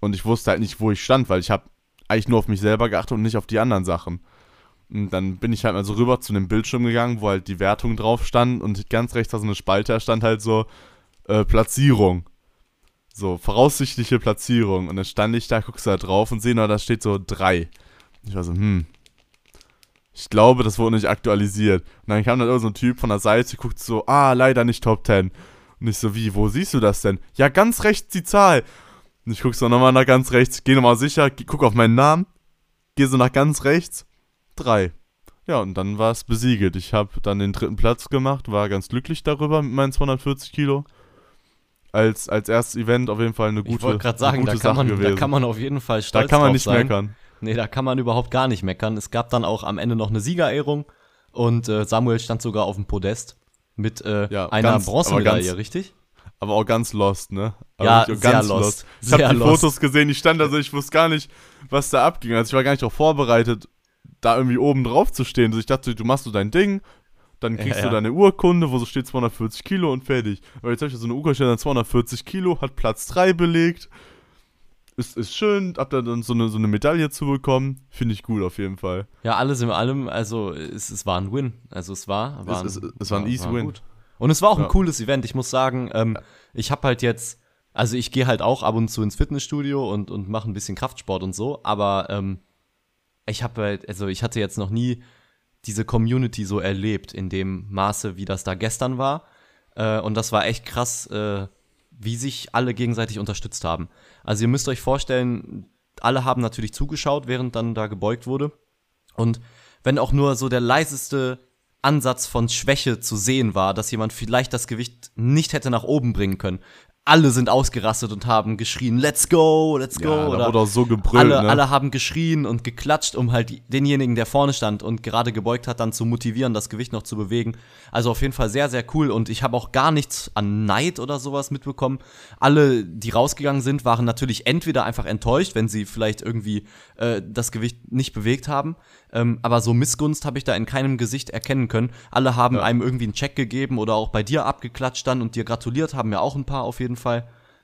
[SPEAKER 2] Und ich wusste halt nicht, wo ich stand, weil ich habe eigentlich nur auf mich selber geachtet und nicht auf die anderen Sachen. Und dann bin ich halt mal so rüber zu dem Bildschirm gegangen, wo halt die Wertung drauf stand und ganz rechts war so eine Spalte, da stand halt so äh, Platzierung. So, voraussichtliche Platzierung. Und dann stand ich da, guckst da drauf und sehe nur, da steht so 3. Ich war so, hm. Ich glaube, das wurde nicht aktualisiert. Und dann kam dann irgend so ein Typ von der Seite, guckt so, ah, leider nicht Top 10. Und ich so, wie, wo siehst du das denn? Ja, ganz rechts die Zahl. Und ich guck so nochmal nach ganz rechts, geh nochmal sicher, guck auf meinen Namen, geh so nach ganz rechts, drei. Ja, und dann war es besiegelt. Ich habe dann den dritten Platz gemacht, war ganz glücklich darüber mit meinen 240 Kilo. Als, als erstes Event auf jeden Fall eine gute,
[SPEAKER 1] ich wollte gerade sagen,
[SPEAKER 2] gute
[SPEAKER 1] da kann,
[SPEAKER 2] Sache
[SPEAKER 1] man, da
[SPEAKER 2] gewesen.
[SPEAKER 1] kann man auf jeden Fall
[SPEAKER 2] da
[SPEAKER 1] stolz
[SPEAKER 2] kann man nicht
[SPEAKER 1] sein.
[SPEAKER 2] meckern.
[SPEAKER 1] Nee, da kann man überhaupt gar nicht meckern. Es gab dann auch am Ende noch eine Siegerehrung und äh, Samuel stand sogar auf dem Podest mit äh,
[SPEAKER 2] Ja,
[SPEAKER 1] einer
[SPEAKER 2] ganz-
[SPEAKER 1] Bronzemedaille,
[SPEAKER 2] aber ganz-
[SPEAKER 1] richtig?
[SPEAKER 2] aber auch ganz lost, ne? Aber
[SPEAKER 1] Ja,
[SPEAKER 2] wirklich auch
[SPEAKER 1] sehr lost.
[SPEAKER 2] Ich habe
[SPEAKER 1] Sehr
[SPEAKER 2] die
[SPEAKER 1] lost.
[SPEAKER 2] Fotos gesehen, ich stand da so, ich wusste gar nicht, was da abging. Also ich war gar nicht darauf vorbereitet, da irgendwie oben drauf zu stehen. Also ich dachte, du machst so dein Ding, dann kriegst
[SPEAKER 1] Ja,
[SPEAKER 2] du
[SPEAKER 1] ja.
[SPEAKER 2] deine Urkunde, wo so steht 240 Kilo und fertig. Aber jetzt habe ich so eine Urkunde, steht dann 240 Kilo, hat Platz 3 belegt. Ist, ist schön, hab da dann so eine, so eine Medaille zu bekommen. Finde ich gut auf jeden Fall.
[SPEAKER 1] Ja, alles in allem, also es, es war ein Win. Also es war, war
[SPEAKER 2] Es- es- es war ein easy win.
[SPEAKER 1] gut. Und es war auch ein
[SPEAKER 2] Ja.
[SPEAKER 1] cooles Event. Ich muss sagen, ähm, ich habe halt jetzt, also ich gehe halt auch ab und zu ins Fitnessstudio und, und mache ein bisschen Kraftsport und so, aber ähm, ich habe halt, also ich hatte jetzt noch nie diese Community so erlebt in dem Maße, wie das da gestern war. Äh, und das war echt krass, äh, wie sich alle gegenseitig unterstützt haben. Also ihr müsst euch vorstellen, alle haben natürlich zugeschaut, während dann da gebeugt wurde. Und wenn auch nur so der leiseste Ansatz von Schwäche zu sehen war, dass jemand vielleicht das Gewicht nicht hätte nach oben bringen können, alle sind ausgerastet und haben geschrien, let's go, let's go.
[SPEAKER 2] Ja,
[SPEAKER 1] oder
[SPEAKER 2] auch so gebrüllt,
[SPEAKER 1] alle,
[SPEAKER 2] ne?
[SPEAKER 1] alle haben geschrien und geklatscht, um halt denjenigen, der vorne stand und gerade gebeugt hat, dann zu motivieren, das Gewicht noch zu bewegen. Also auf jeden Fall sehr, sehr cool. Und ich habe auch gar nichts an Neid oder sowas mitbekommen. Alle, die rausgegangen sind, waren natürlich entweder einfach enttäuscht, wenn sie vielleicht irgendwie äh, das Gewicht nicht bewegt haben. Ähm, aber so Missgunst habe ich da in keinem Gesicht erkennen können. Alle haben
[SPEAKER 2] Ja.
[SPEAKER 1] einem irgendwie einen Check gegeben oder auch bei dir abgeklatscht dann und dir gratuliert, haben ja auch ein paar auf jeden Fall.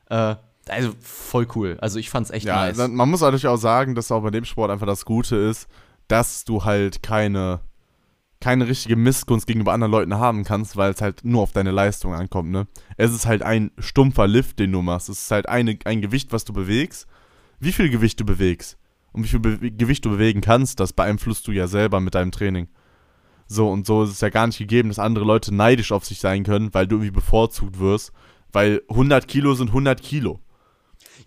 [SPEAKER 1] Äh, also voll cool. Also ich fand's echt
[SPEAKER 2] Ja,
[SPEAKER 1] nice.
[SPEAKER 2] dann, man muss natürlich auch sagen, dass auch bei dem Sport einfach das Gute ist, dass du halt keine, keine richtige Missgunst gegenüber anderen Leuten haben kannst, weil es halt nur auf deine Leistung ankommt, ne? Es ist halt ein stumpfer Lift, den du machst. Es ist halt eine, ein Gewicht, was du bewegst. Wie viel Gewicht du bewegst und wie viel Be Gewicht du bewegen kannst, das beeinflusst du ja selber mit deinem Training. So, und so ist es ja gar nicht gegeben, dass andere Leute neidisch auf sich sein können, weil du irgendwie bevorzugt wirst, weil 100 Kilo sind 100 Kilo.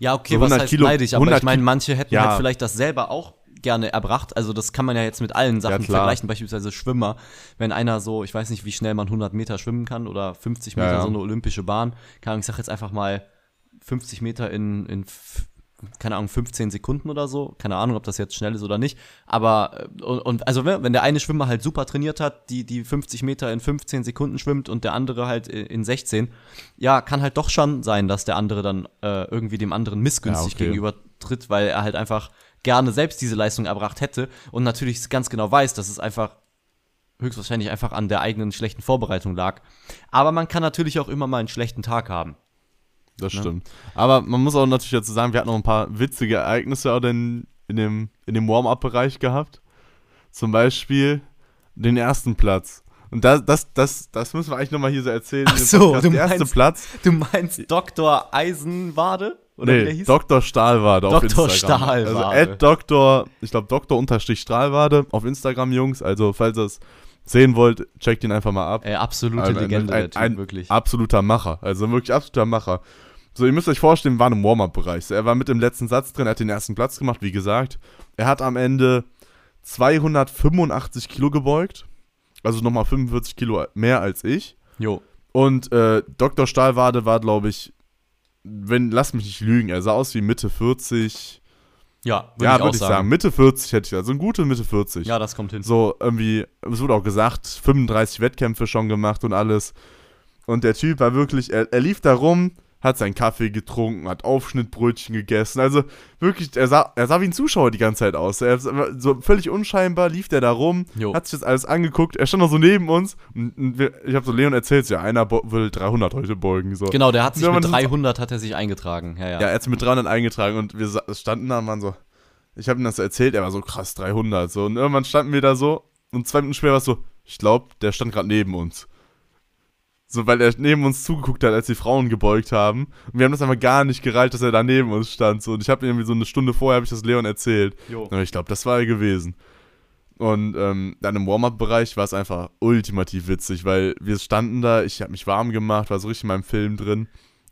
[SPEAKER 1] Ja, okay,
[SPEAKER 2] So
[SPEAKER 1] was
[SPEAKER 2] 100
[SPEAKER 1] heißt
[SPEAKER 2] Kilo-
[SPEAKER 1] neidisch, aber
[SPEAKER 2] 100
[SPEAKER 1] ich meine, manche hätten
[SPEAKER 2] Ja.
[SPEAKER 1] halt vielleicht das selber auch gerne erbracht. Also das kann man ja jetzt mit allen Sachen
[SPEAKER 2] klar.
[SPEAKER 1] vergleichen, beispielsweise Schwimmer. Wenn einer so, ich weiß nicht, wie schnell man 100 Meter schwimmen kann oder 50
[SPEAKER 2] Ja,
[SPEAKER 1] Meter
[SPEAKER 2] ja.
[SPEAKER 1] so eine olympische Bahn. Ahnung, ich sag jetzt einfach mal 50 Meter in, in keine Ahnung, 15 Sekunden oder so. Keine Ahnung, ob das jetzt schnell ist oder nicht. Aber, äh, und, und also wenn, wenn der eine Schwimmer halt super trainiert hat, die, die 50 Meter in 15 Sekunden schwimmt und der andere halt in 16, ja, kann halt doch schon sein, dass der andere dann äh, irgendwie dem anderen missgünstig
[SPEAKER 2] Ja, okay.
[SPEAKER 1] gegenüber tritt, weil er halt einfach gerne selbst diese Leistung erbracht hätte und natürlich ganz genau weiß, dass es einfach höchstwahrscheinlich einfach an der eigenen schlechten Vorbereitung lag. Aber man kann natürlich auch immer mal einen schlechten Tag haben.
[SPEAKER 2] Das
[SPEAKER 1] Ne?
[SPEAKER 2] stimmt. Aber man muss auch natürlich dazu sagen, wir hatten noch ein paar witzige Ereignisse auch in, in dem, in dem Warm-Up-Bereich gehabt. Zum Beispiel den ersten Platz. Und das, das, das, das müssen wir eigentlich nochmal hier so erzählen.
[SPEAKER 1] Ach so,
[SPEAKER 2] Podcast.
[SPEAKER 1] du
[SPEAKER 2] Der erste
[SPEAKER 1] meinst-
[SPEAKER 2] Platz.
[SPEAKER 1] Du meinst Dr. Eisenwade? Oder wie der
[SPEAKER 2] Nee,
[SPEAKER 1] hieß?
[SPEAKER 2] Dr. Stahlwade auf
[SPEAKER 1] Dr.
[SPEAKER 2] Instagram.
[SPEAKER 1] Stahlwade.
[SPEAKER 2] Also at Dr. Ich glaube Dr. Unterstrich Stahlwade auf Instagram, Jungs. Also falls ihr es sehen wollt, checkt ihn einfach mal ab.
[SPEAKER 1] Ey, absolute
[SPEAKER 2] Ein- ein-
[SPEAKER 1] Legende,
[SPEAKER 2] ein-
[SPEAKER 1] der Typ,
[SPEAKER 2] ein
[SPEAKER 1] wirklich.
[SPEAKER 2] Absoluter Macher. Also wirklich absoluter Macher. So, ihr müsst euch vorstellen, war im Warm-Up-Bereich. So, Er war mit dem letzten Satz drin, er hat den ersten Platz gemacht, wie gesagt. Er hat am Ende 285 Kilo gebeugt. Also nochmal 45 Kilo mehr als ich.
[SPEAKER 1] Jo.
[SPEAKER 2] Und äh, Dr. Stahlwade war, glaube ich, wenn, lass mich nicht lügen, er sah aus wie Mitte 40.
[SPEAKER 1] Ja, würd
[SPEAKER 2] ja,
[SPEAKER 1] ich
[SPEAKER 2] würde ich sagen. Mitte 40 hätte ich, also eine gute Mitte 40.
[SPEAKER 1] Ja, das kommt hin.
[SPEAKER 2] So, irgendwie, es wurde auch gesagt, 35 Wettkämpfe schon gemacht und alles. Und der Typ war wirklich, er, er lief da rum, hat seinen Kaffee getrunken, hat Aufschnittbrötchen gegessen. Also wirklich, er sah, er sah wie ein Zuschauer die ganze Zeit aus. Er, so völlig unscheinbar lief der da rum,
[SPEAKER 1] Jo.
[SPEAKER 2] hat sich das alles angeguckt. Er stand noch so neben uns. Und, wir, ich habe so Leon erzählt, ja, einer will 300 heute beugen. So.
[SPEAKER 1] Genau, der hat sich
[SPEAKER 2] Ja,
[SPEAKER 1] mit
[SPEAKER 2] man ist-
[SPEAKER 1] 300 hat er sich eingetragen. Ja, ja.
[SPEAKER 2] Ja, er hat sich mit 300 eingetragen und wir standen da und waren so, ich habe ihm das erzählt, er war so krass 300 so und irgendwann standen wir da so und zwei Minuten später war es so, ich glaube, der stand gerade neben uns. So, weil er neben uns zugeguckt hat, als die Frauen gebeugt haben. Und wir haben das einfach gar nicht gereicht, dass er da neben uns stand. So. Und ich habe irgendwie so eine Stunde vorher habe ich das Leon erzählt.
[SPEAKER 1] Jo.
[SPEAKER 2] Aber ich glaube, das war er gewesen. Und ähm, dann im Warm-Up-Bereich war es einfach ultimativ witzig, weil wir standen da, ich habe mich warm gemacht, war so richtig in meinem Film drin.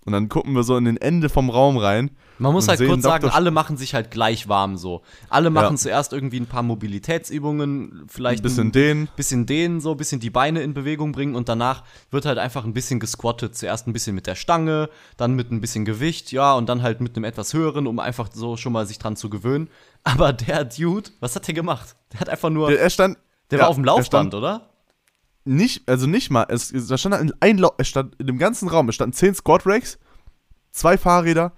[SPEAKER 2] Und dann gucken wir so in den Ende vom Raum rein.
[SPEAKER 1] Man muss halt kurz sagen,
[SPEAKER 2] Dr.
[SPEAKER 1] alle machen sich halt gleich warm so. Alle machen
[SPEAKER 2] Ja.
[SPEAKER 1] zuerst irgendwie ein paar Mobilitätsübungen, vielleicht
[SPEAKER 2] Ein bisschen den.
[SPEAKER 1] bisschen dehnen, so ein bisschen die Beine in Bewegung bringen und danach wird halt einfach ein bisschen gesquattet. Zuerst ein bisschen mit der Stange, dann mit ein bisschen Gewicht, ja, und dann halt mit einem etwas höheren, um einfach so schon mal sich dran zu gewöhnen. Aber der Dude, was hat der gemacht? Der hat einfach nur,
[SPEAKER 2] Der,
[SPEAKER 1] der,
[SPEAKER 2] er stand.
[SPEAKER 1] war
[SPEAKER 2] ja,
[SPEAKER 1] auf dem Laufband,
[SPEAKER 2] stand-
[SPEAKER 1] oder?
[SPEAKER 2] Nicht, also nicht mal, es, da stand ein, ein Lau- es stand in dem ganzen Raum, es standen 10 Squat Racks, zwei Fahrräder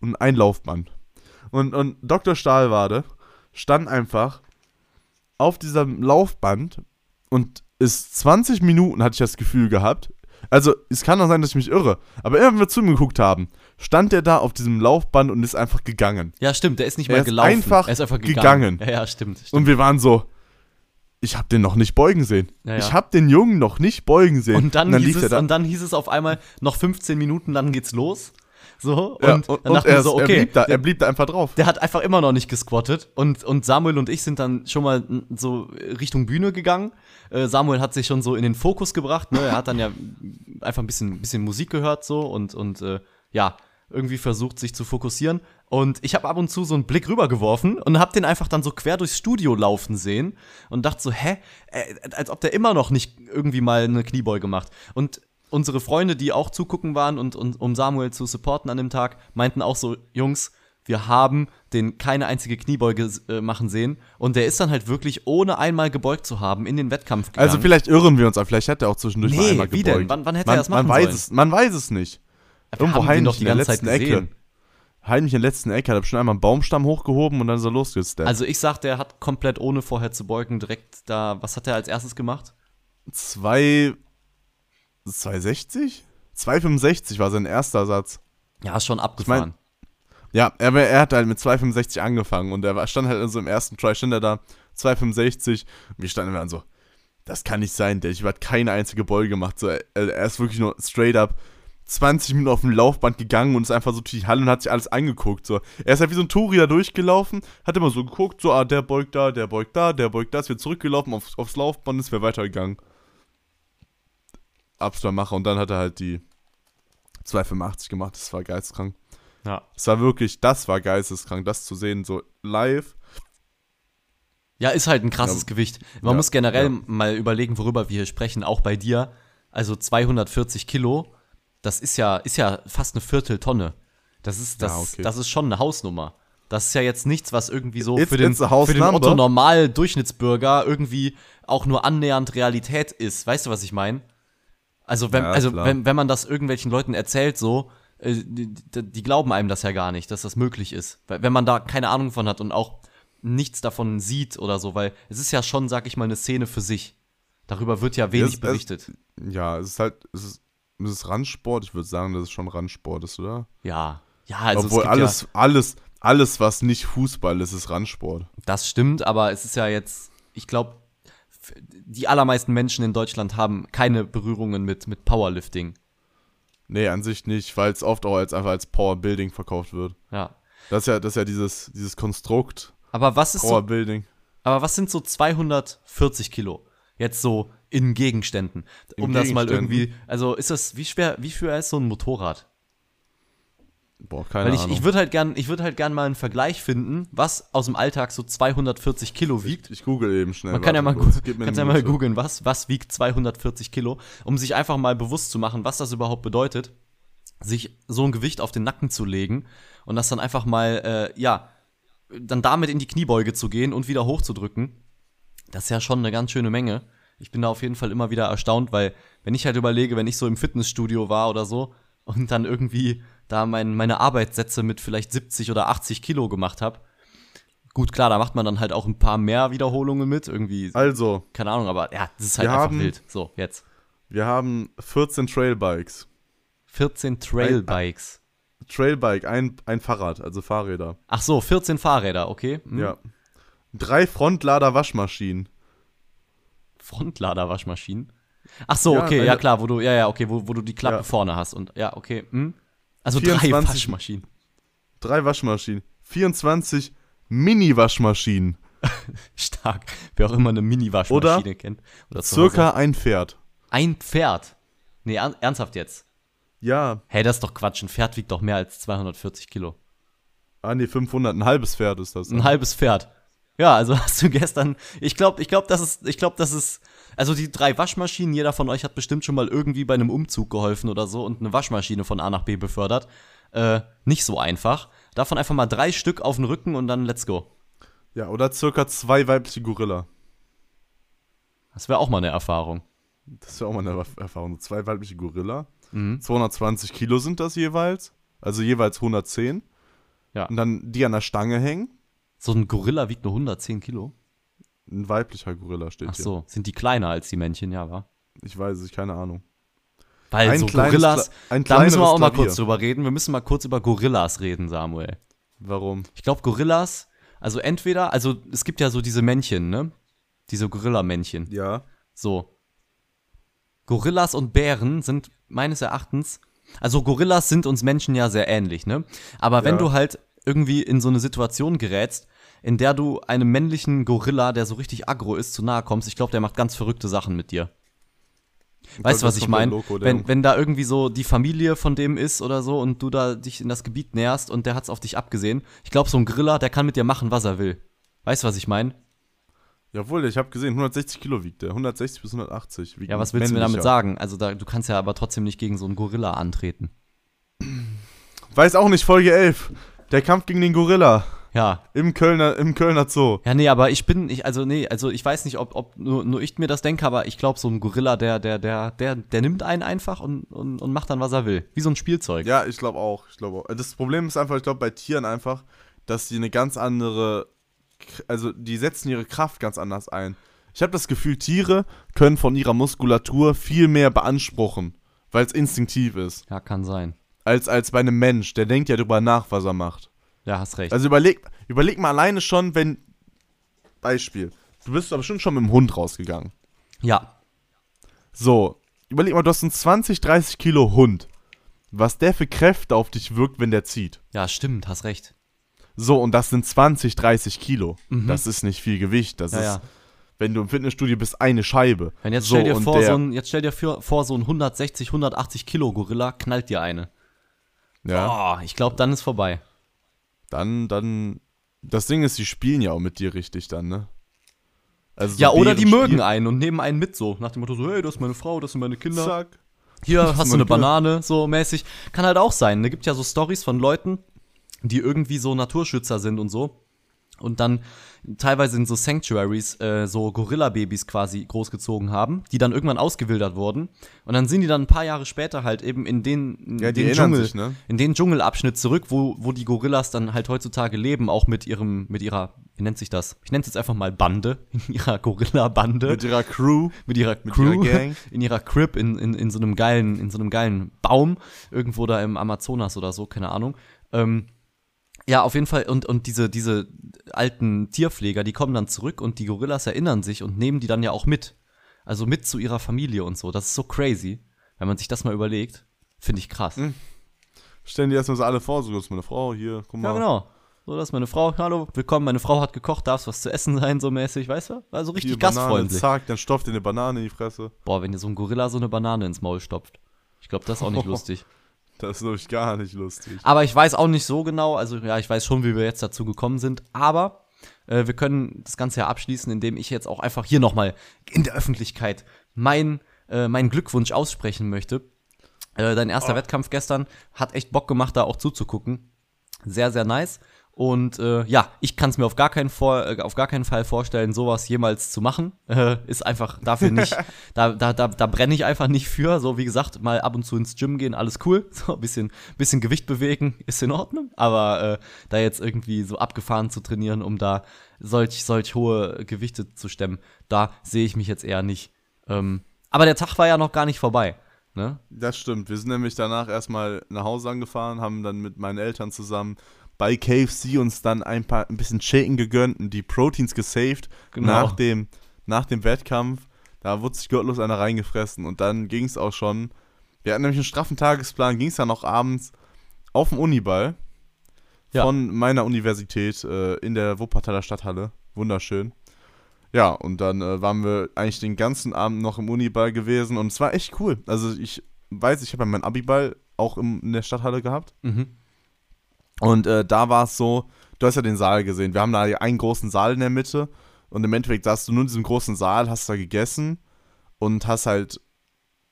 [SPEAKER 2] und ein Laufband. Und, und Dr. Stahlwade stand einfach auf diesem Laufband und ist 20 Minuten, hatte ich das Gefühl gehabt. Also, es kann auch sein, dass ich mich irre. Aber immer, wenn wir zu ihm geguckt haben, stand er da auf diesem Laufband und ist einfach gegangen.
[SPEAKER 1] Ja, stimmt, der ist nicht
[SPEAKER 2] Er
[SPEAKER 1] mal
[SPEAKER 2] ist
[SPEAKER 1] gelaufen.
[SPEAKER 2] einfach
[SPEAKER 1] er ist einfach
[SPEAKER 2] gegangen.
[SPEAKER 1] gegangen. Ja, ja, stimmt. stimmt.
[SPEAKER 2] Und wir waren so, ich hab den noch nicht beugen sehen.
[SPEAKER 1] Ja, ja.
[SPEAKER 2] Ich hab den Jungen noch nicht beugen sehen.
[SPEAKER 1] Und dann,
[SPEAKER 2] lief
[SPEAKER 1] hieß
[SPEAKER 2] er
[SPEAKER 1] es,
[SPEAKER 2] da.
[SPEAKER 1] und dann hieß es auf einmal, noch 15 Minuten, dann geht's los. So,
[SPEAKER 2] Ja,
[SPEAKER 1] und,
[SPEAKER 2] und,
[SPEAKER 1] dann
[SPEAKER 2] und
[SPEAKER 1] dachten
[SPEAKER 2] er,
[SPEAKER 1] wir so,
[SPEAKER 2] er,
[SPEAKER 1] okay,
[SPEAKER 2] blieb da, er blieb da einfach drauf.
[SPEAKER 1] der hat einfach immer noch nicht gesquattet. Und, und Samuel und ich sind dann schon mal so Richtung Bühne gegangen. Äh, Samuel hat sich schon so in den Fokus gebracht. Ne? Er hat dann ja einfach ein bisschen, bisschen Musik gehört so und, und äh, ja, irgendwie versucht, sich zu fokussieren. Und ich habe ab und zu so einen Blick rübergeworfen und habe den einfach dann so quer durchs Studio laufen sehen und dachte so, hä? Äh, als ob der immer noch nicht irgendwie mal eine Kniebeuge macht. Und unsere Freunde, die auch zugucken waren und, und um Samuel zu supporten an dem Tag, meinten auch so, Jungs, wir haben den keine einzige Kniebeuge äh, machen sehen. Und der ist dann halt wirklich, ohne einmal gebeugt zu haben, in den Wettkampf gegangen.
[SPEAKER 2] Also vielleicht irren wir uns, aber vielleicht hat er auch zwischendurch mal
[SPEAKER 1] Nee,
[SPEAKER 2] einmal
[SPEAKER 1] wie
[SPEAKER 2] gebeugt.
[SPEAKER 1] denn? Wann- wann hätte
[SPEAKER 2] man,
[SPEAKER 1] er das machen
[SPEAKER 2] man weiß
[SPEAKER 1] sollen?
[SPEAKER 2] Es, man weiß es nicht.
[SPEAKER 1] Wir
[SPEAKER 2] Irgendwo heimlich in der letzten Ecke.
[SPEAKER 1] gesehen.
[SPEAKER 2] Heimlich in der letzten Ecke, hat er bestimmt einmal einen Baumstamm hochgehoben und dann ist er losgesteppt.
[SPEAKER 1] Also ich sag, der hat komplett ohne vorher zu beugen direkt da, was hat er als erstes gemacht?
[SPEAKER 2] zwei, 260? 265 war sein erster Satz.
[SPEAKER 1] Ja, ist schon abgefahren.
[SPEAKER 2] Ja, er, er hat halt mit 265 angefangen und er stand halt also im ersten Try, stand er da, 265 und wir standen dann so, das kann nicht sein, der hat keine einzige Beuge gemacht, so, er, er ist wirklich nur straight up 20 Minuten auf dem Laufband gegangen und ist einfach so durch die Halle und hat sich alles angeguckt, so. Er ist halt wie so ein Touri da durchgelaufen, hat immer so geguckt, so, ah, der beugt da, der beugt da, der beugt da, ist wieder zurückgelaufen aufs, aufs Laufband, ist wieder weitergegangen. Absoluter Macher und dann hat er halt die 285 gemacht, das war geisteskrank.
[SPEAKER 1] ja.
[SPEAKER 2] Es war wirklich, das war geisteskrank, das zu sehen, so live.
[SPEAKER 1] Ja, ist halt ein krasses
[SPEAKER 2] Ja.
[SPEAKER 1] Gewicht. Man
[SPEAKER 2] Ja,
[SPEAKER 1] muss generell
[SPEAKER 2] ja.
[SPEAKER 1] mal überlegen, worüber wir hier sprechen, auch bei dir. Also 240 Kilo, das ist ja, ist ja fast eine Vierteltonne. Das ist, das,
[SPEAKER 2] Ja, okay.
[SPEAKER 1] das ist schon eine Hausnummer. Das ist ja jetzt nichts, was irgendwie so
[SPEAKER 2] It's-
[SPEAKER 1] für den, für den. Otto Normal Durchschnittsbürger irgendwie auch nur annähernd Realität ist. Weißt du, was ich meine? Also, wenn,
[SPEAKER 2] Ja,
[SPEAKER 1] also wenn, wenn man das irgendwelchen Leuten erzählt, so, äh, die, die, glauben einem das ja gar nicht, dass das möglich ist. Wenn man da keine Ahnung von hat und auch nichts davon sieht oder so, weil es ist ja schon, sag ich mal, eine Szene für sich. Darüber wird ja wenig
[SPEAKER 2] Es- es-
[SPEAKER 1] berichtet.
[SPEAKER 2] Ja, es ist halt, es ist, es ist Randsport. Ich würde sagen, dass es schon Randsport ist, oder?
[SPEAKER 1] Ja. Ja, also
[SPEAKER 2] Obwohl
[SPEAKER 1] es
[SPEAKER 2] alles,
[SPEAKER 1] ja,
[SPEAKER 2] alles, alles, was nicht Fußball ist, ist Randsport.
[SPEAKER 1] das stimmt, aber es ist ja jetzt, ich glaube, die allermeisten Menschen in Deutschland haben keine Berührungen mit, mit Powerlifting.
[SPEAKER 2] Nee, an sich nicht, weil es oft auch als einfach als Powerbuilding verkauft wird.
[SPEAKER 1] Ja.
[SPEAKER 2] Das ist ja, das ist ja dieses, dieses Konstrukt,
[SPEAKER 1] Aber was ist so,
[SPEAKER 2] Powerbuilding.
[SPEAKER 1] aber was sind so 240 Kilo? Jetzt so in Gegenständen.
[SPEAKER 2] In
[SPEAKER 1] Um das mal irgendwie, also ist das, wie schwer, wie schwer ist so ein Motorrad?
[SPEAKER 2] Boah, keine
[SPEAKER 1] Weil ich,
[SPEAKER 2] Ahnung.
[SPEAKER 1] ich würde halt gern, ich würde halt gern mal einen Vergleich finden, was aus dem Alltag so 240 Kilo wiegt.
[SPEAKER 2] ich google eben schnell.
[SPEAKER 1] Man kann ja mal,
[SPEAKER 2] kurz,
[SPEAKER 1] kannst ja mal googeln, was, was wiegt 240 Kilo, um sich einfach mal bewusst zu machen, was das überhaupt bedeutet, sich so ein Gewicht auf den Nacken zu legen und das dann einfach mal, äh, ja, dann damit in die Kniebeuge zu gehen und wieder hochzudrücken. Das ist ja schon eine ganz schöne Menge. Ich bin da auf jeden Fall immer wieder erstaunt, weil wenn ich halt überlege, wenn ich so im Fitnessstudio war oder so und dann irgendwie da mein, meine Arbeitssätze mit vielleicht 70 oder 80 Kilo gemacht habe, gut, klar, da macht man dann halt auch ein paar mehr Wiederholungen mit, irgendwie
[SPEAKER 2] Also,
[SPEAKER 1] keine Ahnung, aber ja, das ist halt einfach
[SPEAKER 2] haben-
[SPEAKER 1] wild. So, jetzt.
[SPEAKER 2] wir haben 14 Trailbikes.
[SPEAKER 1] 14 Trailbikes.
[SPEAKER 2] Trailbike, ein, ein Fahrrad, also Fahrräder.
[SPEAKER 1] Ach so, 14 Fahrräder, okay. Hm.
[SPEAKER 2] Ja. Drei Frontlader-Waschmaschinen.
[SPEAKER 1] Frontlader-Waschmaschinen. Ach so,
[SPEAKER 2] Ja,
[SPEAKER 1] okay,
[SPEAKER 2] eine-
[SPEAKER 1] ja klar, wo du, ja, ja, okay, wo, wo du die Klappe
[SPEAKER 2] Ja.
[SPEAKER 1] vorne hast und ja, okay. Hm. Also drei
[SPEAKER 2] 24
[SPEAKER 1] Waschmaschinen.
[SPEAKER 2] Drei Waschmaschinen. 24 Mini-Waschmaschinen.
[SPEAKER 1] Stark. Wer auch immer eine Mini-Waschmaschine kennt. Oder
[SPEAKER 2] Circa ein Pferd.
[SPEAKER 1] ein Pferd. Nee, ern- ernsthaft jetzt.
[SPEAKER 2] Ja.
[SPEAKER 1] Hey, das ist doch Quatsch. Ein Pferd wiegt doch mehr als 240 Kilo.
[SPEAKER 2] Ah, nee, 500. Ein halbes Pferd ist das.
[SPEAKER 1] Ein halbes Pferd. Ja, also hast du gestern. Ich glaube, ich glaube, das ist, ich glaube, das ist. Also die drei Waschmaschinen, jeder von euch hat bestimmt schon mal irgendwie bei einem Umzug geholfen oder so und eine Waschmaschine von A nach B befördert. Äh, nicht so einfach. Davon einfach mal drei Stück auf den Rücken und dann let's go.
[SPEAKER 2] Ja, oder circa zwei weibliche Gorilla.
[SPEAKER 1] Das wäre auch mal eine Erfahrung.
[SPEAKER 2] Das ja auch mal eine Erf- Erfahrung. Zwei weibliche Gorilla.
[SPEAKER 1] Mhm.
[SPEAKER 2] 220 Kilo sind das jeweils. Also jeweils 110.
[SPEAKER 1] Ja.
[SPEAKER 2] Und dann die an der Stange hängen.
[SPEAKER 1] So ein Gorilla wiegt nur 110 Kilo.
[SPEAKER 2] Ein weiblicher Gorilla steht
[SPEAKER 1] Ach
[SPEAKER 2] hier.
[SPEAKER 1] so, sind die kleiner als die Männchen, ja, wa?
[SPEAKER 2] Ich weiß es, keine Ahnung.
[SPEAKER 1] Weil
[SPEAKER 2] Ein
[SPEAKER 1] so
[SPEAKER 2] kleines
[SPEAKER 1] Gorillas,
[SPEAKER 2] ein
[SPEAKER 1] da müssen wir auch mal
[SPEAKER 2] Klavier.
[SPEAKER 1] kurz drüber reden. Wir müssen mal kurz über Gorillas reden, Samuel.
[SPEAKER 2] Warum?
[SPEAKER 1] Ich glaube, Gorillas, also entweder, also es gibt ja so diese Männchen, ne? Diese Gorilla-Männchen.
[SPEAKER 2] Ja.
[SPEAKER 1] So. Gorillas und Bären sind meines Erachtens, also Gorillas sind uns Menschen ja sehr ähnlich, ne? Aber wenn
[SPEAKER 2] Ja.
[SPEAKER 1] du halt irgendwie in so eine Situation gerätst, in der du einem männlichen Gorilla, der so richtig aggro ist, zu nahe kommst, ich glaube, der macht ganz verrückte Sachen mit dir. Weißt du, was ich meine? Wenn, wenn da irgendwie so die Familie von dem ist oder so und du da dich in das Gebiet näherst und der hat's auf dich abgesehen, ich glaube, so ein Gorilla, der kann mit dir machen, was er will. Weißt du, was ich meine?
[SPEAKER 2] Jawohl, ich habe gesehen, 160 Kilo wiegt der. 160 bis 180. Wiegt
[SPEAKER 1] Ja, was willst du mir damit sagen? Also da, du kannst ja aber trotzdem nicht gegen so einen Gorilla antreten.
[SPEAKER 2] Weiß auch nicht, Folge 11. Der Kampf gegen den Gorilla.
[SPEAKER 1] Ja.
[SPEAKER 2] Im Kölner, im Kölner Zoo.
[SPEAKER 1] Ja, nee, aber ich bin, ich, also nee, also ich weiß nicht, ob, ob nur, nur ich mir das denke, aber ich glaube, so ein Gorilla, der, der, der, der, der nimmt einen einfach und, und, und macht dann, was er will. Wie so ein Spielzeug.
[SPEAKER 2] Ja, ich glaube auch. Ich glaube auch. Das Problem ist einfach, ich glaube bei Tieren einfach, dass die eine ganz andere, also die setzen ihre Kraft ganz anders ein. Ich habe das Gefühl, Tiere können von ihrer Muskulatur viel mehr beanspruchen, weil es instinktiv ist,
[SPEAKER 1] Ja, kann sein.
[SPEAKER 2] als, als bei einem Mensch. Der denkt ja drüber nach, was er macht.
[SPEAKER 1] Ja, hast recht.
[SPEAKER 2] Also überleg, überleg mal alleine schon, wenn, Beispiel, du bist aber bestimmt schon mit dem Hund rausgegangen.
[SPEAKER 1] ja.
[SPEAKER 2] So, überleg mal, du hast einen 20, 30 Kilo Hund. Was der für Kräfte auf dich wirkt, wenn der zieht.
[SPEAKER 1] Ja, stimmt, hast recht.
[SPEAKER 2] So, und das sind 20, 30 Kilo.
[SPEAKER 1] Mhm.
[SPEAKER 2] Das ist nicht viel Gewicht. Das
[SPEAKER 1] Ja,
[SPEAKER 2] ist,
[SPEAKER 1] ja.
[SPEAKER 2] wenn du im Fitnessstudio bist, eine Scheibe.
[SPEAKER 1] Wenn jetzt
[SPEAKER 2] so,
[SPEAKER 1] stell dir
[SPEAKER 2] und
[SPEAKER 1] vor,
[SPEAKER 2] der,
[SPEAKER 1] so ein, jetzt stell dir vor, so ein 160, 180 Kilo Gorilla knallt dir eine.
[SPEAKER 2] Ja,
[SPEAKER 1] Oh, ich glaube, dann ist vorbei.
[SPEAKER 2] Dann, dann. Das Ding ist, die spielen ja auch mit dir richtig dann, ne? Also so
[SPEAKER 1] ja, oder die mögen einen und nehmen einen mit so. Nach dem Motto so, hey, das ist meine Frau, das sind meine Kinder.
[SPEAKER 2] Zack.
[SPEAKER 1] Hier hast du eine
[SPEAKER 2] Kinder.
[SPEAKER 1] Banane, so mäßig. Kann halt auch sein. Da gibt ja so Stories von Leuten, die irgendwie so Naturschützer sind und so. Und dann teilweise in so Sanctuaries äh, so Gorilla-Babys quasi großgezogen haben, die dann irgendwann ausgewildert wurden. Und dann sind die dann ein paar Jahre später halt eben in den, in
[SPEAKER 2] Ja,
[SPEAKER 1] den Dschungel,
[SPEAKER 2] sich, ne?
[SPEAKER 1] in den Dschungelabschnitt zurück, wo, wo die Gorillas dann halt heutzutage leben, auch mit ihrem, mit ihrer, wie nennt sich das? Ich nenne es jetzt einfach mal Bande, in ihrer Gorilla-Bande
[SPEAKER 2] Mit ihrer Crew.
[SPEAKER 1] mit ihrer
[SPEAKER 2] Mit
[SPEAKER 1] Crew,
[SPEAKER 2] ihrer Gang.
[SPEAKER 1] in ihrer Crib, in, in, in so einem geilen, in so einem geilen Baum, irgendwo da im Amazonas oder so, keine Ahnung. Ähm, ja, auf jeden Fall, und, und diese, diese alten Tierpfleger, die kommen dann zurück und die Gorillas erinnern sich und nehmen die dann ja auch mit. Also mit zu ihrer Familie und so. Das ist so crazy, wenn man sich das mal überlegt. Finde ich krass.
[SPEAKER 2] Hm. Stellen die erstmal so alle vor, so das ist meine Frau, hier, guck mal.
[SPEAKER 1] Ja, genau. So, das ist meine Frau. Hallo, willkommen. Meine Frau hat gekocht, darf was zu essen sein, so mäßig, weißt du? Also richtig
[SPEAKER 2] Banane,
[SPEAKER 1] gastfreundlich.
[SPEAKER 2] zack, dann stopft ihr eine Banane in die Fresse.
[SPEAKER 1] Boah, wenn dir so ein Gorilla so eine Banane ins Maul stopft. Ich glaube, das ist auch nicht lustig.
[SPEAKER 2] Das ist wirklich gar nicht lustig.
[SPEAKER 1] Aber ich weiß auch nicht so genau, also ja, ich weiß schon, wie wir jetzt dazu gekommen sind, aber äh, wir können das Ganze ja abschließen, indem ich jetzt auch einfach hier nochmal in der Öffentlichkeit mein, äh, meinen Glückwunsch aussprechen möchte. Äh, dein erster Wettkampf gestern hat echt Bock gemacht, da auch zuzugucken. Sehr, sehr nice. Und äh, ja, ich kann es mir auf gar, keinen vor, äh, auf gar keinen Fall vorstellen, sowas jemals zu machen. Äh, ist einfach dafür nicht, da, da, da, da brenne ich einfach nicht für. So, wie gesagt, mal ab und zu ins Gym gehen, alles cool. So ein bisschen, bisschen Gewicht bewegen, ist in Ordnung. Aber äh, da jetzt irgendwie so abgefahren zu trainieren, um da solch, solch hohe Gewichte zu stemmen, da sehe ich mich jetzt eher nicht. Ähm, aber der Tag war ja noch gar nicht vorbei. Ne?
[SPEAKER 2] Das stimmt. Wir sind nämlich danach erstmal nach Hause angefahren, haben dann mit meinen Eltern zusammen bei KFC uns dann ein paar ein bisschen Shaken gegönnt und die Proteins gesaved
[SPEAKER 1] Genau.
[SPEAKER 2] nach dem nach dem Wettkampf. Da wurde sich gottlos einer reingefressen und dann ging es auch schon. Wir hatten nämlich einen straffen Tagesplan, ging es dann noch abends auf dem Uniball
[SPEAKER 1] Ja.
[SPEAKER 2] von meiner Universität äh, in der Wuppertaler Stadthalle. Wunderschön. Ja, und dann äh, waren wir eigentlich den ganzen Abend noch im Uniball gewesen und es war echt cool. Also ich weiß, ich habe ja meinen Abiball auch im, in der Stadthalle gehabt
[SPEAKER 1] Mhm.
[SPEAKER 2] Und äh, da war es so, du hast ja den Saal gesehen, wir haben da einen großen Saal in der Mitte und im Endeffekt saßt du nur in diesem großen Saal, hast da gegessen und hast halt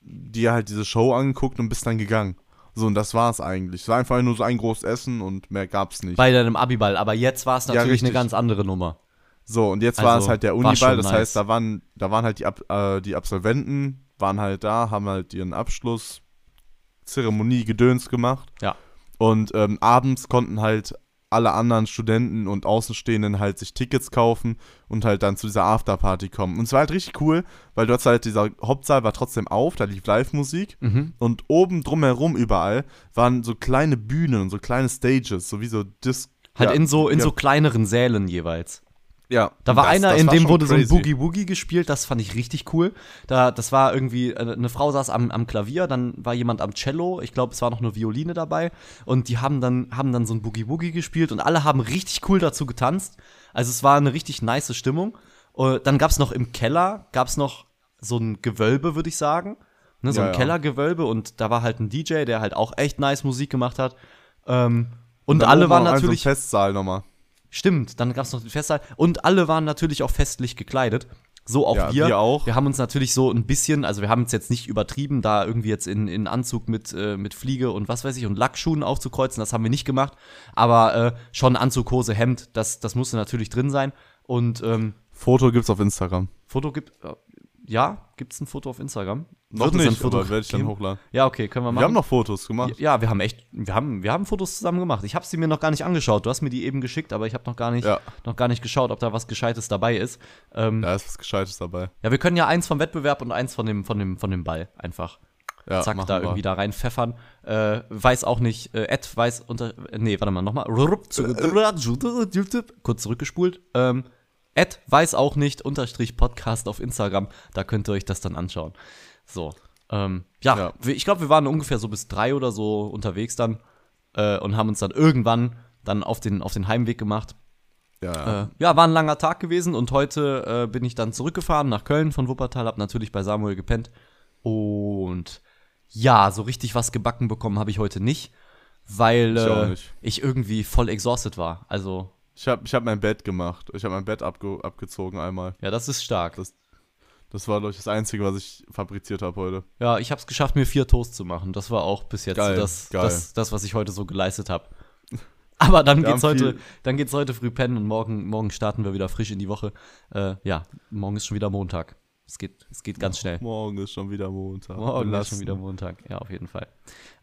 [SPEAKER 2] dir halt diese Show angeguckt und bist dann gegangen. So, und das war es eigentlich. Es war einfach nur so ein großes Essen und mehr gab's nicht.
[SPEAKER 1] Bei deinem Abiball, aber jetzt war es
[SPEAKER 2] Ja,
[SPEAKER 1] natürlich eine
[SPEAKER 2] richtig.
[SPEAKER 1] ganz andere Nummer.
[SPEAKER 2] So, und jetzt war
[SPEAKER 1] Also,
[SPEAKER 2] es halt der
[SPEAKER 1] war
[SPEAKER 2] Uniball, das
[SPEAKER 1] nice.
[SPEAKER 2] heißt, da waren, da waren halt die, Ab äh, die Absolventen waren halt da, haben halt ihren Abschluss Zeremonie Gedöns gemacht.
[SPEAKER 1] Ja.
[SPEAKER 2] Und ähm, abends konnten halt alle anderen Studenten und Außenstehenden halt sich Tickets kaufen und halt dann zu dieser Afterparty kommen. Und es war halt richtig cool, weil dort halt dieser Hauptsaal war trotzdem auf, da lief Live-Musik
[SPEAKER 1] Mhm.
[SPEAKER 2] und oben drumherum überall waren so kleine Bühnen und so kleine Stages, so wie so Dis
[SPEAKER 1] Halt
[SPEAKER 2] ja,
[SPEAKER 1] in so, in
[SPEAKER 2] ja,
[SPEAKER 1] so kleineren Sälen jeweils.
[SPEAKER 2] Ja.
[SPEAKER 1] Da war
[SPEAKER 2] Das-
[SPEAKER 1] einer,
[SPEAKER 2] das
[SPEAKER 1] in
[SPEAKER 2] war
[SPEAKER 1] dem wurde so ein
[SPEAKER 2] crazy.
[SPEAKER 1] Boogie Woogie gespielt, das fand ich richtig cool. Da, das war irgendwie, äh, eine Frau saß am, am Klavier, dann war jemand am Cello, ich glaube, es war noch eine Violine dabei und die haben dann, haben dann so ein Boogie Woogie gespielt und alle haben richtig cool dazu getanzt. Also es war eine richtig nice Stimmung. Und dann gab es noch im Keller, gab es noch so ein Gewölbe, würde ich sagen. Ne, so
[SPEAKER 2] Ja,
[SPEAKER 1] ein
[SPEAKER 2] ja.
[SPEAKER 1] Kellergewölbe und da war halt ein DJ, der halt auch echt nice Musik gemacht hat. Ähm, und
[SPEAKER 2] Dann
[SPEAKER 1] alle waren
[SPEAKER 2] so
[SPEAKER 1] natürlich.
[SPEAKER 2] Festsaal nochmal.
[SPEAKER 1] Stimmt, dann gab es noch den Festsaal. Und alle waren natürlich auch festlich gekleidet. So auch
[SPEAKER 2] Ja,
[SPEAKER 1] wir.
[SPEAKER 2] wir auch.
[SPEAKER 1] Wir haben uns natürlich so ein bisschen, also wir haben es jetzt nicht übertrieben, da irgendwie jetzt in, in Anzug mit, äh, mit Fliege und was weiß ich und Lackschuhen aufzukreuzen, das haben wir nicht gemacht. Aber äh, schon Anzug, Hose, Hemd, das, das musste natürlich drin sein. Und ähm,
[SPEAKER 2] Foto gibt's auf Instagram.
[SPEAKER 1] Foto gibt, äh, ja, gibt es ein Foto auf Instagram?
[SPEAKER 2] Noch
[SPEAKER 1] es ein
[SPEAKER 2] nicht,
[SPEAKER 1] Foto
[SPEAKER 2] aber werde ich dann hochladen.
[SPEAKER 1] Ja, okay, können wir machen.
[SPEAKER 2] Wir haben noch Fotos gemacht.
[SPEAKER 1] ja, wir haben echt, wir haben, wir haben Fotos zusammen gemacht. Ich habe sie mir noch gar nicht angeschaut. Du hast mir die eben geschickt, aber ich habe noch gar nicht,
[SPEAKER 2] Ja.
[SPEAKER 1] noch gar nicht geschaut, ob da was Gescheites dabei ist. Ähm, ja.
[SPEAKER 2] Da ist was Gescheites dabei.
[SPEAKER 1] wir können ja eins vom Wettbewerb und eins von dem, von dem, von dem Ball einfach.
[SPEAKER 2] Ja,
[SPEAKER 1] Zack, da
[SPEAKER 2] wir.
[SPEAKER 1] irgendwie da reinpfeffern. Äh, weiß auch nicht, äh, Ed weiß unter. äh, Nee, warte mal, nochmal. Kurz zurückgespult. Ähm, Ed weiß auch nicht, unterstrich Podcast auf Instagram. Da könnt ihr euch das dann anschauen. So. Ähm, ja,
[SPEAKER 2] Ja.
[SPEAKER 1] ich glaube, wir waren ungefähr so bis drei oder so unterwegs dann äh, und haben uns dann irgendwann dann auf den, auf den Heimweg gemacht.
[SPEAKER 2] Ja.
[SPEAKER 1] Äh, ja, war ein langer Tag gewesen und heute äh, bin ich dann zurückgefahren nach Köln von Wuppertal, hab natürlich bei Samuel gepennt. Und ja, so richtig was gebacken bekommen habe ich heute nicht, weil
[SPEAKER 2] Ich
[SPEAKER 1] äh,
[SPEAKER 2] nicht.
[SPEAKER 1] ich irgendwie voll exhausted war. Also,
[SPEAKER 2] Ich habe ich hab mein Bett gemacht. Ich habe mein Bett abge abgezogen einmal.
[SPEAKER 1] ja, das ist stark.
[SPEAKER 2] Das- Das war, glaube ich, das Einzige, was ich fabriziert habe heute.
[SPEAKER 1] Ja, ich habe es geschafft, mir vier Toast zu machen. Das war auch bis jetzt
[SPEAKER 2] Geil,
[SPEAKER 1] das,
[SPEAKER 2] geil.
[SPEAKER 1] Das, das, was ich heute so geleistet habe. Aber dann
[SPEAKER 2] Wir
[SPEAKER 1] geht's
[SPEAKER 2] haben
[SPEAKER 1] heute,
[SPEAKER 2] viel-
[SPEAKER 1] dann geht's heute früh pennen und morgen, morgen starten wir wieder frisch in die Woche. Äh, ja, morgen ist schon wieder Montag. Es geht, es geht ganz schnell.
[SPEAKER 2] Morgen ist schon wieder Montag.
[SPEAKER 1] Morgen ist
[SPEAKER 2] Belastend.
[SPEAKER 1] schon wieder Montag. Ja, auf jeden Fall.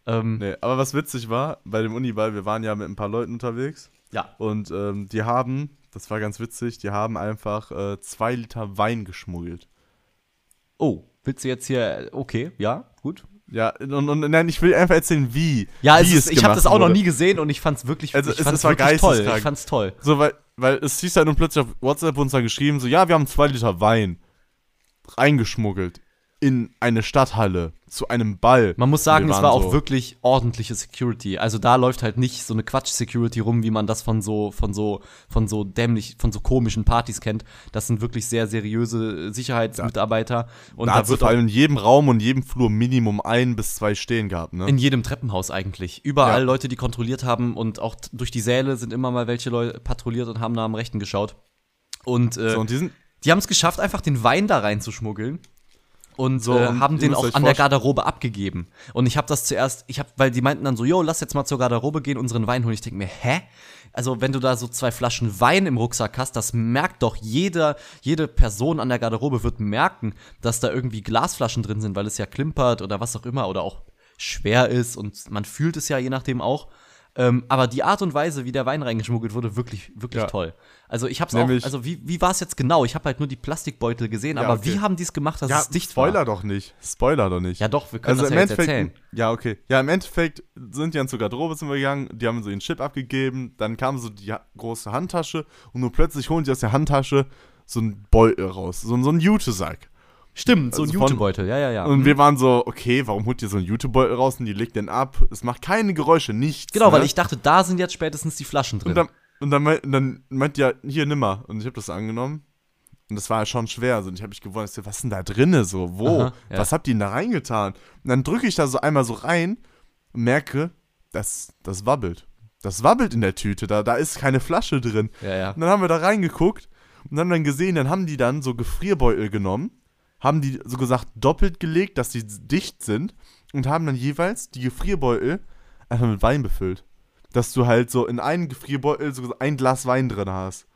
[SPEAKER 1] Ähm,
[SPEAKER 2] Nee, aber was witzig war, bei dem Uniball, wir waren ja mit ein paar Leuten unterwegs
[SPEAKER 1] Ja.
[SPEAKER 2] und ähm, die haben, das war ganz witzig, die haben einfach äh, zwei Liter Wein geschmuggelt.
[SPEAKER 1] Oh, willst du jetzt hier, okay, ja, gut.
[SPEAKER 2] Ja, und, und nein, ich will einfach erzählen, wie.
[SPEAKER 1] Ja,
[SPEAKER 2] wie
[SPEAKER 1] es ist, ich habe das auch noch
[SPEAKER 2] wurde.
[SPEAKER 1] nie gesehen und ich fand's wirklich,
[SPEAKER 2] Also
[SPEAKER 1] ich
[SPEAKER 2] es-
[SPEAKER 1] fand's
[SPEAKER 2] es war
[SPEAKER 1] wirklich toll. Ich fand's toll.
[SPEAKER 2] So, weil, weil es hieß halt nun plötzlich auf WhatsApp uns dann geschrieben, so, ja, wir haben zwei Liter Wein reingeschmuggelt in eine Stadthalle zu einem Ball.
[SPEAKER 1] Man muss sagen, es war auch
[SPEAKER 2] so-
[SPEAKER 1] wirklich ordentliche Security. Also da läuft halt nicht so eine Quatsch-Security rum, wie man das von so, von so, von so dämlich, von so komischen Partys kennt. Das sind wirklich sehr seriöse Sicherheitsmitarbeiter. Und
[SPEAKER 2] da
[SPEAKER 1] da, wird
[SPEAKER 2] vor
[SPEAKER 1] auch
[SPEAKER 2] allem in jedem Raum und jedem Flur Minimum ein bis zwei stehen gehabt, ne?
[SPEAKER 1] in jedem Treppenhaus eigentlich. Überall
[SPEAKER 2] Ja.
[SPEAKER 1] Leute, die kontrolliert haben und auch durch die Säle sind immer mal welche Leute patrouilliert und haben nach dem Rechten geschaut. Und, äh,
[SPEAKER 2] so, und die
[SPEAKER 1] Die haben es geschafft, einfach den Wein da reinzuschmuggeln. Und
[SPEAKER 2] So,
[SPEAKER 1] äh,
[SPEAKER 2] und
[SPEAKER 1] haben den auch an der Garderobe abgegeben. Und ich habe das zuerst, ich habe, weil die meinten dann so, yo, lass jetzt mal zur Garderobe gehen, unseren Wein holen. Ich denke mir, hä? Also wenn du da so zwei Flaschen Wein im Rucksack hast, das merkt doch jeder, jede Person an der Garderobe wird merken, dass da irgendwie Glasflaschen drin sind, weil es ja klimpert oder was auch immer oder auch schwer ist und man fühlt es ja je nachdem auch. Ähm, aber die Art und Weise, wie der Wein reingeschmuggelt wurde, wirklich, wirklich
[SPEAKER 2] Ja.
[SPEAKER 1] toll. Also ich hab's auch,
[SPEAKER 2] Nämlich-
[SPEAKER 1] also wie, wie war es jetzt genau? Ich habe halt nur die Plastikbeutel gesehen,
[SPEAKER 2] Ja,
[SPEAKER 1] aber
[SPEAKER 2] okay.
[SPEAKER 1] wie haben die es gemacht, dass
[SPEAKER 2] ja,
[SPEAKER 1] es dicht
[SPEAKER 2] Spoiler
[SPEAKER 1] war?
[SPEAKER 2] doch nicht. Spoiler doch nicht.
[SPEAKER 1] Ja doch, wir können
[SPEAKER 2] also
[SPEAKER 1] das
[SPEAKER 2] im
[SPEAKER 1] ja
[SPEAKER 2] Endeffekt,
[SPEAKER 1] erzählen.
[SPEAKER 2] ja, okay. Ja, im Endeffekt sind die dann zur Garderobe sind wir gegangen, die haben so ihren Chip abgegeben, dann kam so die große Handtasche und nur plötzlich holen die aus der Handtasche so einen Beutel raus, so, so einen Jutesack.
[SPEAKER 1] Stimmt, so ein
[SPEAKER 2] also
[SPEAKER 1] Jutebeutel, ja, ja, ja.
[SPEAKER 2] Und wir waren so, okay, warum holt ihr so einen Jutebeutel raus und die legt den ab? Es macht keine Geräusche, nichts.
[SPEAKER 1] genau, weil
[SPEAKER 2] ne?
[SPEAKER 1] ich dachte, da sind jetzt spätestens die Flaschen drin.
[SPEAKER 2] Und dann, und dann, meint, dann meint ja, hier, nimm mal. Und ich habe das angenommen. Und das war ja schon schwer. Also, und ich habe mich gewundert, was ist denn da drinne? So, wo?
[SPEAKER 1] Aha, ja.
[SPEAKER 2] Was habt ihr denn da reingetan? Und dann drücke ich da so einmal so rein und merke, das, das wabbelt. Das wabbelt in der Tüte. Da, da ist keine Flasche drin.
[SPEAKER 1] ja, ja.
[SPEAKER 2] Und dann haben wir da reingeguckt und haben dann gesehen, dann haben die dann so Gefrierbeutel genommen, haben die so gesagt doppelt gelegt, dass die dicht sind und haben dann jeweils die Gefrierbeutel einfach mit Wein befüllt. Dass du halt so in einen Gefrierbeutel so ein Glas Wein drin hast.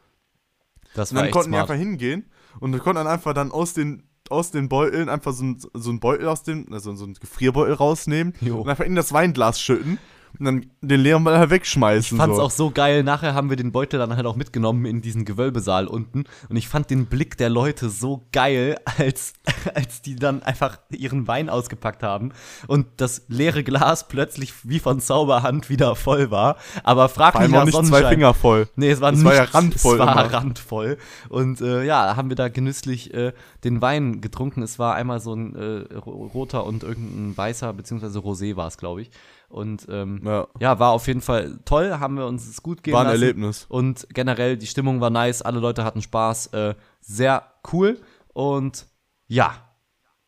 [SPEAKER 1] Das
[SPEAKER 2] Und dann konnten die
[SPEAKER 1] smart.
[SPEAKER 2] einfach hingehen und wir konnten dann einfach dann aus den aus den Beuteln einfach so, ein, so einen Beutel aus dem, also so einen Gefrierbeutel rausnehmen
[SPEAKER 1] Jo.
[SPEAKER 2] und einfach in das Weinglas schütten und dann den leeren Ball halt wegschmeißen.
[SPEAKER 1] Ich fand's
[SPEAKER 2] so.
[SPEAKER 1] auch so geil. Nachher haben wir den Beutel dann halt auch mitgenommen in diesen Gewölbesaal unten. Und ich fand den Blick der Leute so geil, als, als die dann einfach ihren Wein ausgepackt haben und das leere Glas plötzlich wie von Zauberhand wieder voll war. Aber frag mich nach
[SPEAKER 2] nicht
[SPEAKER 1] Sonnenschein.
[SPEAKER 2] zwei Finger voll.
[SPEAKER 1] Nee, es war
[SPEAKER 2] Es
[SPEAKER 1] nicht,
[SPEAKER 2] war ja randvoll
[SPEAKER 1] Es war
[SPEAKER 2] immer.
[SPEAKER 1] randvoll. Und äh, ja, haben wir da genüsslich äh, den Wein getrunken. Es war einmal so ein äh, ro- roter und irgendein weißer, beziehungsweise Rosé war es, glaube ich. Und ähm,
[SPEAKER 2] Ja.
[SPEAKER 1] ja, war auf jeden Fall toll, haben wir uns es gut gehen
[SPEAKER 2] War ein
[SPEAKER 1] lassen.
[SPEAKER 2] Erlebnis.
[SPEAKER 1] Und generell, die Stimmung war nice, alle Leute hatten Spaß, äh, sehr cool. Und ja,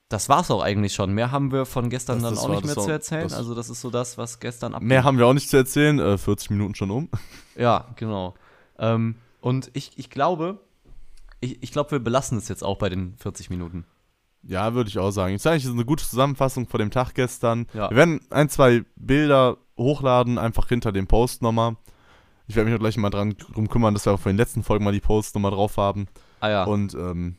[SPEAKER 1] das war's auch eigentlich schon. Mehr haben wir von gestern
[SPEAKER 2] Das-
[SPEAKER 1] dann
[SPEAKER 2] das
[SPEAKER 1] auch
[SPEAKER 2] war-
[SPEAKER 1] nicht mehr
[SPEAKER 2] das
[SPEAKER 1] zu
[SPEAKER 2] war-
[SPEAKER 1] erzählen.
[SPEAKER 2] das-
[SPEAKER 1] also das ist so das, was gestern ab.
[SPEAKER 2] Mehr haben wir auch nicht zu erzählen. Äh, 40 Minuten schon um.
[SPEAKER 1] Ja, genau. Ähm, und ich, ich glaube, ich, ich glaube, wir belassen es jetzt auch bei den 40 Minuten.
[SPEAKER 2] Ja, würde ich auch sagen. Ist eigentlich eine gute Zusammenfassung von dem Tag gestern.
[SPEAKER 1] Ja.
[SPEAKER 2] Wir werden ein, zwei Bilder hochladen, einfach hinter dem Post nochmal. Ich werde mich auch gleich mal dran drum kümmern, dass wir auch für den letzten Folgen mal die Posts nochmal drauf haben.
[SPEAKER 1] Ah ja.
[SPEAKER 2] Und ähm,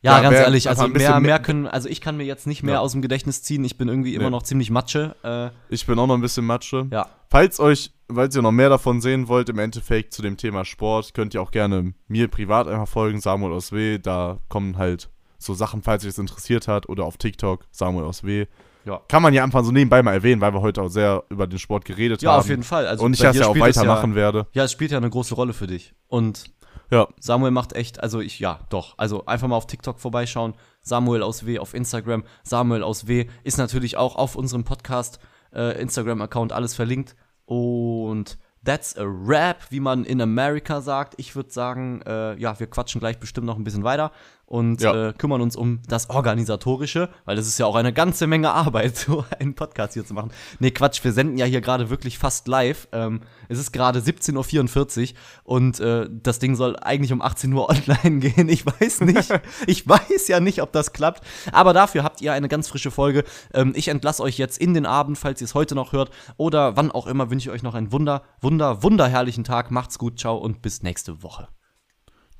[SPEAKER 1] Ja,
[SPEAKER 2] Ja,
[SPEAKER 1] ganz
[SPEAKER 2] wer
[SPEAKER 1] ehrlich, also mehr,
[SPEAKER 2] mehr-
[SPEAKER 1] mehr können, also ich kann mir jetzt nicht mehr
[SPEAKER 2] Ja.
[SPEAKER 1] aus dem Gedächtnis ziehen. Ich bin irgendwie immer
[SPEAKER 2] Nee.
[SPEAKER 1] noch ziemlich Matsche. Äh,
[SPEAKER 2] ich bin auch noch ein bisschen Matsche.
[SPEAKER 1] ja,
[SPEAKER 2] Falls euch, falls ihr noch mehr davon sehen wollt, im Endeffekt zu dem Thema Sport, könnt ihr auch gerne mir privat einfach folgen, Samuel aus W. Da kommen halt so Sachen, falls euch das interessiert hat, oder auf TikTok, Samuel aus W.
[SPEAKER 1] Ja.
[SPEAKER 2] Kann man ja einfach so nebenbei mal erwähnen, weil wir heute auch sehr über den Sport geredet
[SPEAKER 1] ja
[SPEAKER 2] haben.
[SPEAKER 1] auf jeden Fall. Also
[SPEAKER 2] und ich das ja auch weitermachen werde.
[SPEAKER 1] Ja, es spielt ja eine große Rolle für dich. Und
[SPEAKER 2] Ja.
[SPEAKER 1] Samuel macht echt, also ich, ja, doch. Also einfach mal auf TikTok vorbeischauen. Samuel aus W auf Instagram. Samuel aus W ist natürlich auch auf unserem Podcast, äh, Instagram-Account alles verlinkt. Und that's a rap, wie man in America sagt. Ich würde sagen, äh, ja, wir quatschen gleich bestimmt noch ein bisschen weiter und
[SPEAKER 2] Ja.
[SPEAKER 1] äh, kümmern uns um das Organisatorische, weil das ist ja auch eine ganze Menge Arbeit, so einen Podcast hier zu machen. Nee, Quatsch, wir senden ja hier gerade wirklich fast live. Ähm, es ist gerade 17.44 Uhr und äh, das Ding soll eigentlich um 18 Uhr online gehen. Ich weiß nicht. ich weiß ja nicht, ob das klappt. Aber dafür habt ihr eine ganz frische Folge. Ähm, ich entlasse euch jetzt in den Abend, falls ihr es heute noch hört oder wann auch immer, wünsche ich euch noch einen wunder, wunder, wunderherrlichen Tag. Macht's gut, ciao und bis nächste Woche.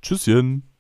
[SPEAKER 2] Tschüsschen.